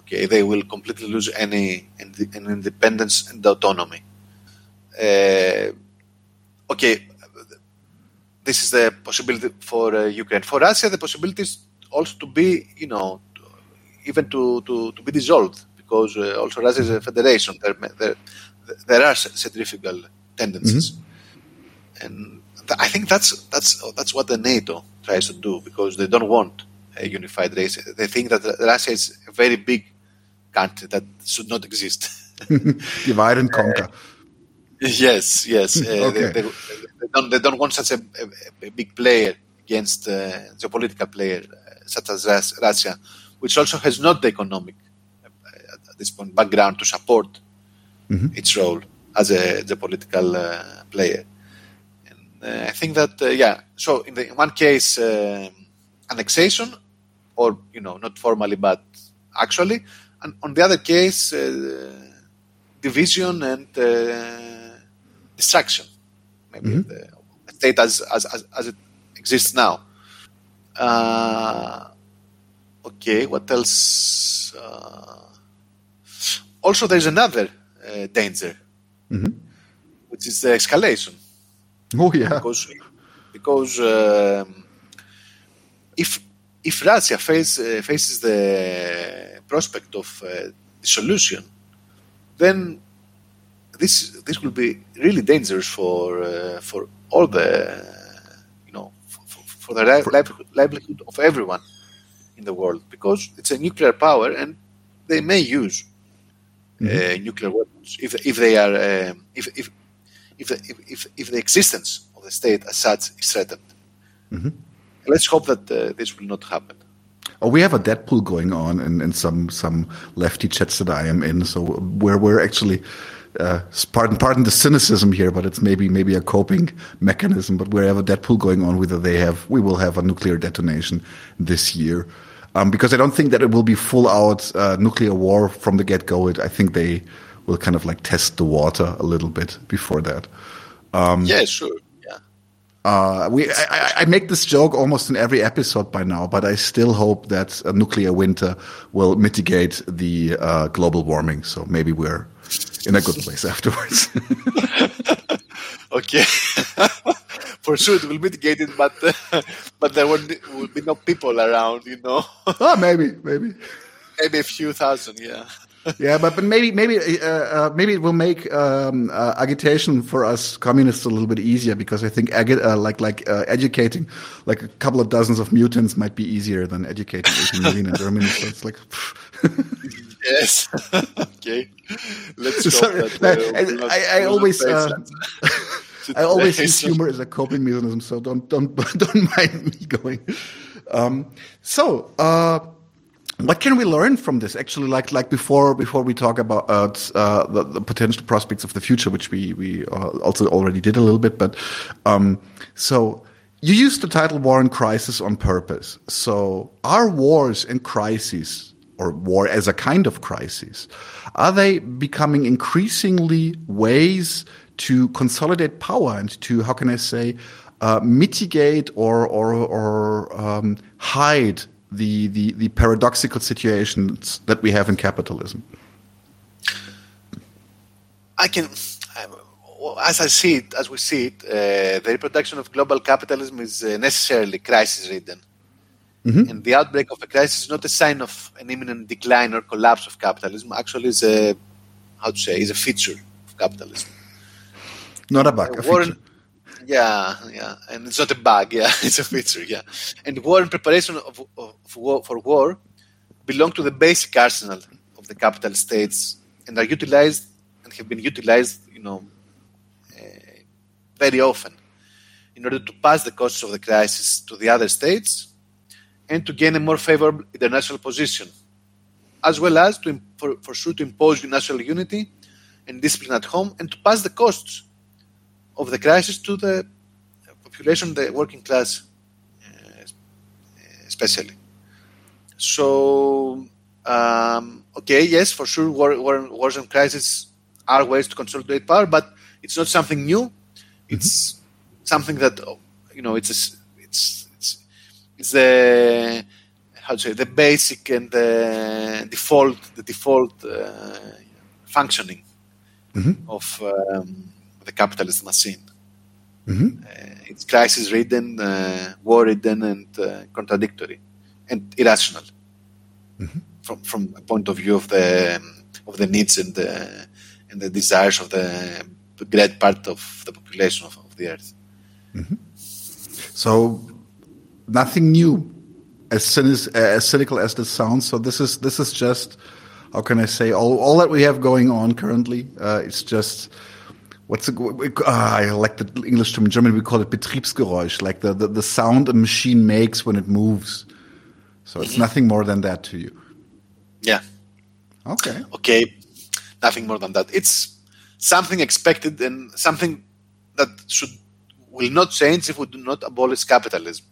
Okay, they will completely lose any, any independence and autonomy. Uh, okay, this is the possibility for uh, Ukraine. For Russia, the possibility is also to be, you know, to, even to, to, to be dissolved because uh, also Russia is a federation. They're, they're, there are centrifugal tendencies, mm-hmm. and th- I think that's that's that's what the NATO tries to do because they don't want a unified race. They think that Russia is a very big country that should not exist. *laughs* Divide and *laughs* conquer. Uh, yes, yes. *laughs* Uh, okay. they, they, they, don't, they don't want such a, a, a big player against uh, geopolitical player uh, such as Russia, which also has not the economic uh, at this point background to support mm-hmm. its role as a, the political uh, player. And uh, I think that uh, yeah. So in the in one case, annexation, or you know, not formally but actually, and on the other case, division and destruction. Maybe mm-hmm. the state as, as, as, as, it exists now. Uh, okay, what else? Uh, also, there's another uh, danger, mm-hmm. which is the escalation. Oh yeah, because because um, if if Russia face, uh, faces the prospect of uh, dissolution, then this this will be really dangerous for uh, for all the you know for, for the livelihood, livelihood of everyone in the world because it's a nuclear power and they may use mm-hmm. Uh, nuclear weapons if, if they are uh, if, if, if, if, if the existence of the state as such is threatened. Mm-hmm. Let's hope that uh, this will not happen. Oh, we have a Deadpool going on in, in some some lefty chats that I am in, so where we're actually uh, pardon pardon the cynicism here, but it's maybe maybe a coping mechanism. But we have a Deadpool going on, whether they have we will have a nuclear detonation this year um, because I don't think that it will be full out uh, nuclear war from the get go. I think they will kind of like test the water a little bit before that. Um, yeah, sure. Yeah. Uh, we I, I, make this joke almost in every episode by now, but I still hope that a nuclear winter will mitigate the uh, global warming. So maybe we're in a good place *laughs* afterwards. *laughs* okay. *laughs* for sure it will mitigate it, but uh, *laughs* but there will, will be no people around, you know. *laughs* oh, maybe, maybe, maybe a few thousand, yeah. yeah, but but maybe maybe uh, uh, maybe it will make um, uh, agitation for us communists a little bit easier because I think uh, like like uh, educating like a couple of dozens of mutants might be easier than educating 18 million in Germany. So it's like. yes. okay. Let's go. that, I, I, I always. I always use humor as a coping mechanism, so don't don't *laughs* don't mind me going. Um, so, uh, what can we learn from this? Actually, like like before before we talk about uh, the, the, potential prospects of the future, which we we uh, also already did a little bit, but um, so. You used the title war and crisis on purpose. So, are wars and crises, or war as a kind of crisis, are they becoming increasingly ways to consolidate power and to how can I say uh, mitigate or or or um, hide the, the the paradoxical situations that we have in capitalism. I can. as I see it, as we see it, uh, the reproduction of global capitalism is uh, necessarily crisis-ridden. Mm-hmm. And the outbreak of a crisis is not a sign of an imminent decline or collapse of capitalism. Actually, is a how to say is a feature of capitalism. Not a bug. A Warren, yeah, yeah, and it's not a bug. Yeah, *laughs* it's a feature. Yeah, and war and preparation of, of, of war, for war belong to the basic arsenal of the capital states and are utilized and have been utilized, you know, uh, very often in order to pass the costs of the crisis to the other states and to gain a more favorable international position, as well as to, for, for sure to impose national unity and discipline at home and to pass the costs of the crisis to the population, the working class, uh, especially. So, um, okay, yes, for sure, war, war, wars and crises are ways to consolidate power, but it's not something new. It's mm-hmm. something that you know. It's a, it's it's it's the how to say the basic and the default the default uh, functioning mm-hmm. of um, the capitalist machine. Mm-hmm. Uh, it's crisis ridden, uh, war ridden, and uh, contradictory and irrational mm-hmm. from from a point of view of the of the needs and the and the desires of the great part of the population of, of the earth. Mm-hmm. So nothing new, as, cynic, as cynical as this sounds. So this is this is just how can I say all all that we have going on currently. Uh, it's just what's the, uh, I like the English term in German. We call it Betriebsgeräusch, like the, the, the sound a machine makes when it moves. So it's mm-hmm. nothing more than that to you. Yeah. Okay. Okay. Nothing more than that. It's something expected and something that should will not change if we do not abolish capitalism.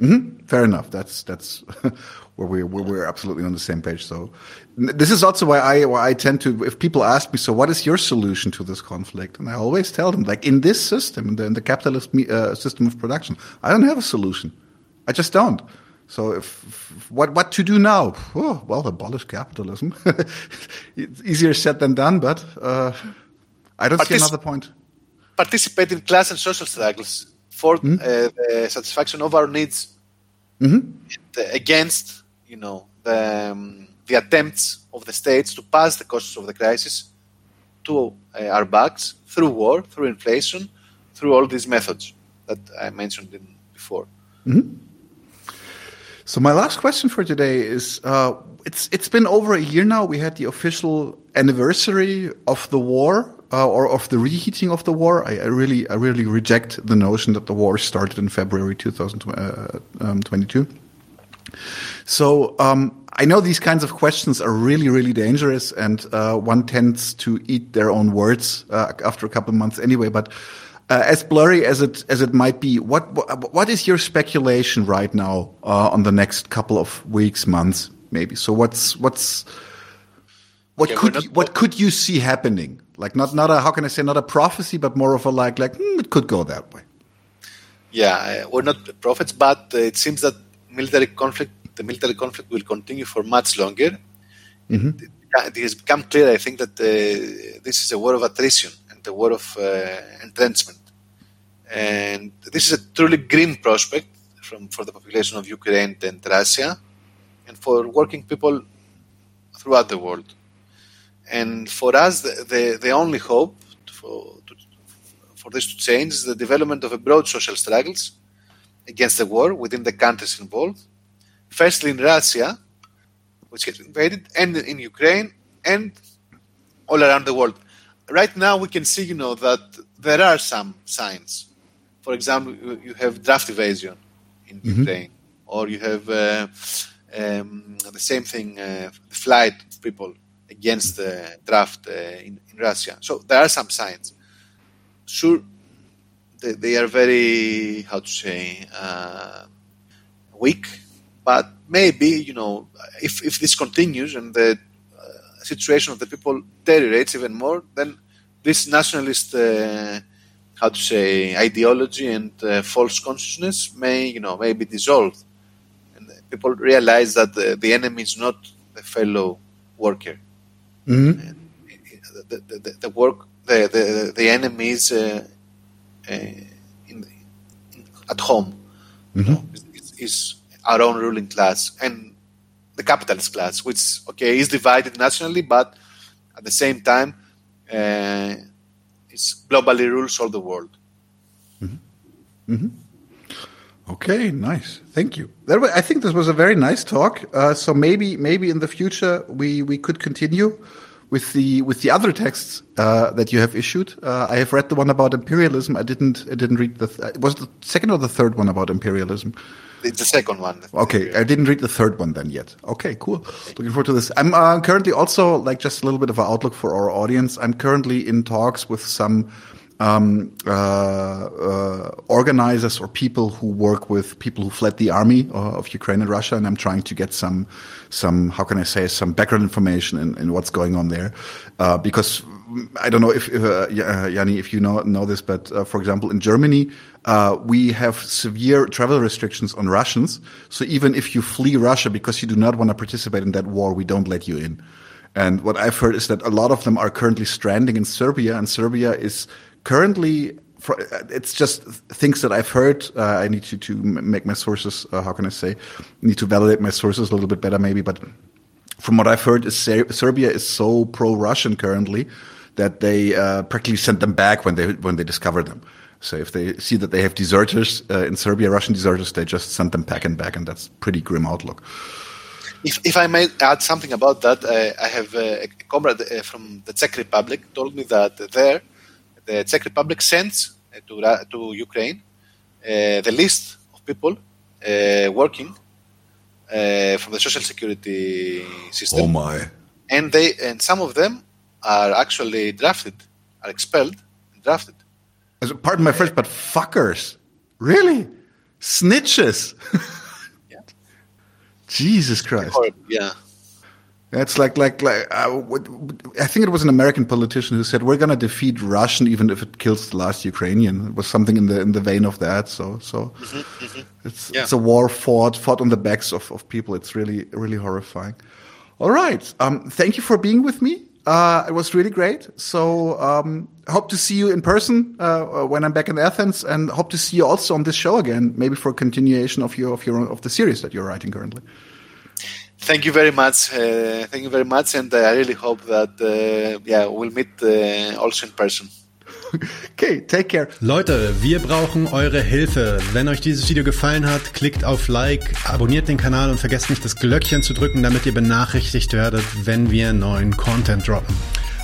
Mm-hmm. Fair enough. That's that's *laughs* where we where we're absolutely on the same page. So this is also why I why I tend to if people ask me, so what is your solution to this conflict? And I always tell them, like in this system, in the, in the capitalist uh, system of production, I don't have a solution. I just don't. So if, if, what what to do now? Oh, well, abolish capitalism. *laughs* it's easier said than done, but uh, I don't Partic- see another point. Participate in class and social struggles for mm-hmm. uh, the satisfaction of our needs mm-hmm. against, you know, the, um, the attempts of the states to pass the costs of the crisis to uh, our backs through war, through inflation, through all these methods that I mentioned in, before. Mm-hmm. So my last question for today is: uh, it's it's been over a year now. We had the official anniversary of the war uh, or of the reheating of the war. I, I, really I really reject the notion that the war started in February 2022. So um, I know these kinds of questions are really really dangerous, and uh, one tends to eat their own words uh, after a couple of months anyway. But uh, as blurry as it as it might be, what what is your speculation right now uh, on the next couple of weeks, months, maybe? So what's what's what okay, could you, what could you see happening? Like not not a how can I say not a prophecy, but more of a like like hmm, it could go that way. Yeah, we're not prophets, but uh, it seems that military conflict the military conflict will continue for much longer. Mm-hmm. It, it, has become clear, I think, that uh, this is a war of attrition and a war of uh, entrenchment. And this is a truly grim prospect from, for the population of Ukraine and Russia and for working people throughout the world. And for us, the, the, the only hope for, to, for this to change is the development of a broad social struggles against the war within the countries involved. Firstly, in Russia, which gets invaded, and in Ukraine, and all around the world. Right now, we can see, you know, that there are some signs for example, you have draft evasion in mm-hmm. Ukraine, or you have uh, um, the same thing, uh, the flight of people against the draft uh, in, in, Russia. So there are some signs. Sure, they, they are very, how to say, uh, weak, but maybe, you know, if, if this continues and the uh, situation of the people deteriorates even more, then this nationalist uh, how to say ideology and uh, false consciousness may you know may be dissolved and people realize that the, the enemy is not the fellow worker mm-hmm. the, the, the, work the the, the enemies uh, uh, in, in, at home. Mm-hmm. You know, is, is our own ruling class and the capitalist class, which okay is divided nationally, but at the same time, uh, it's globally rules all the world. Mm-hmm. Mm-hmm. Okay, nice. Thank you. Was, I think this was a very nice talk. Uh, so maybe maybe in the future we we could continue with the with the other texts uh, that you have issued. Uh, I have read the one about imperialism. I didn't I didn't read the th- was the second or the third one about imperialism. It's the second one. Okay, I didn't read the third one then yet. Okay, cool. Looking forward to this. I'm uh, currently also like just a little bit of an outlook for our audience. I'm currently in talks with some um, uh, uh, organizers or people who work with people who fled the army uh, of Ukraine and Russia, and I'm trying to get some some how can I say some background information in, in what's going on there, uh, because I don't know if, if uh, Yanni, if you know know this, but uh, for example, in Germany, uh, we have severe travel restrictions on Russians. So even if you flee Russia because you do not want to participate in that war, we don't let you in. And what I've heard is that a lot of them are currently stranding in Serbia, and Serbia is currently it's just things that I've heard. Uh, I need to, to make my sources. Uh, how can I say? Need to validate my sources a little bit better, maybe. But from what I've heard, is Serbia is so pro-Russian currently that they uh, practically send them back when they when they discover them. So if they see that they have deserters uh, in Serbia, Russian deserters, they just send them back and back, and that's pretty grim outlook. If, if I may add something about that, uh, I have uh, a comrade from the Czech Republic told me that there, the Czech Republic sends uh, to to Ukraine uh, the list of people uh, working uh, from the social security system. Oh my! And they and some of them are actually drafted, are expelled and drafted. As, pardon my French, but fuckers. Really? Snitches. *laughs* yeah. Jesus Christ. Yeah. It's like like like uh, I think it was an American politician who said we're going to defeat Russian even if it kills the last Ukrainian. It was something in the in the vein of that. So so mm-hmm, mm-hmm. it's yeah. it's a war fought fought on the backs of, of people. It's really really horrifying. All right. Um, thank you for being with me. Uh, it was really great. So um, hope to see you in person uh, when I'm back in Athens, and hope to see you also on this show again, maybe for a continuation of your of your of the series that you're writing currently. Thank you very much. Uh, thank you very much, and I really hope that uh, yeah we'll meet uh, also in person. *laughs* Okay, take care. Leute, wir brauchen eure Hilfe. Wenn euch dieses Video gefallen hat, klickt auf Like, abonniert den Kanal und vergesst nicht das Glöckchen zu drücken, damit ihr benachrichtigt werdet, wenn wir neuen Content droppen.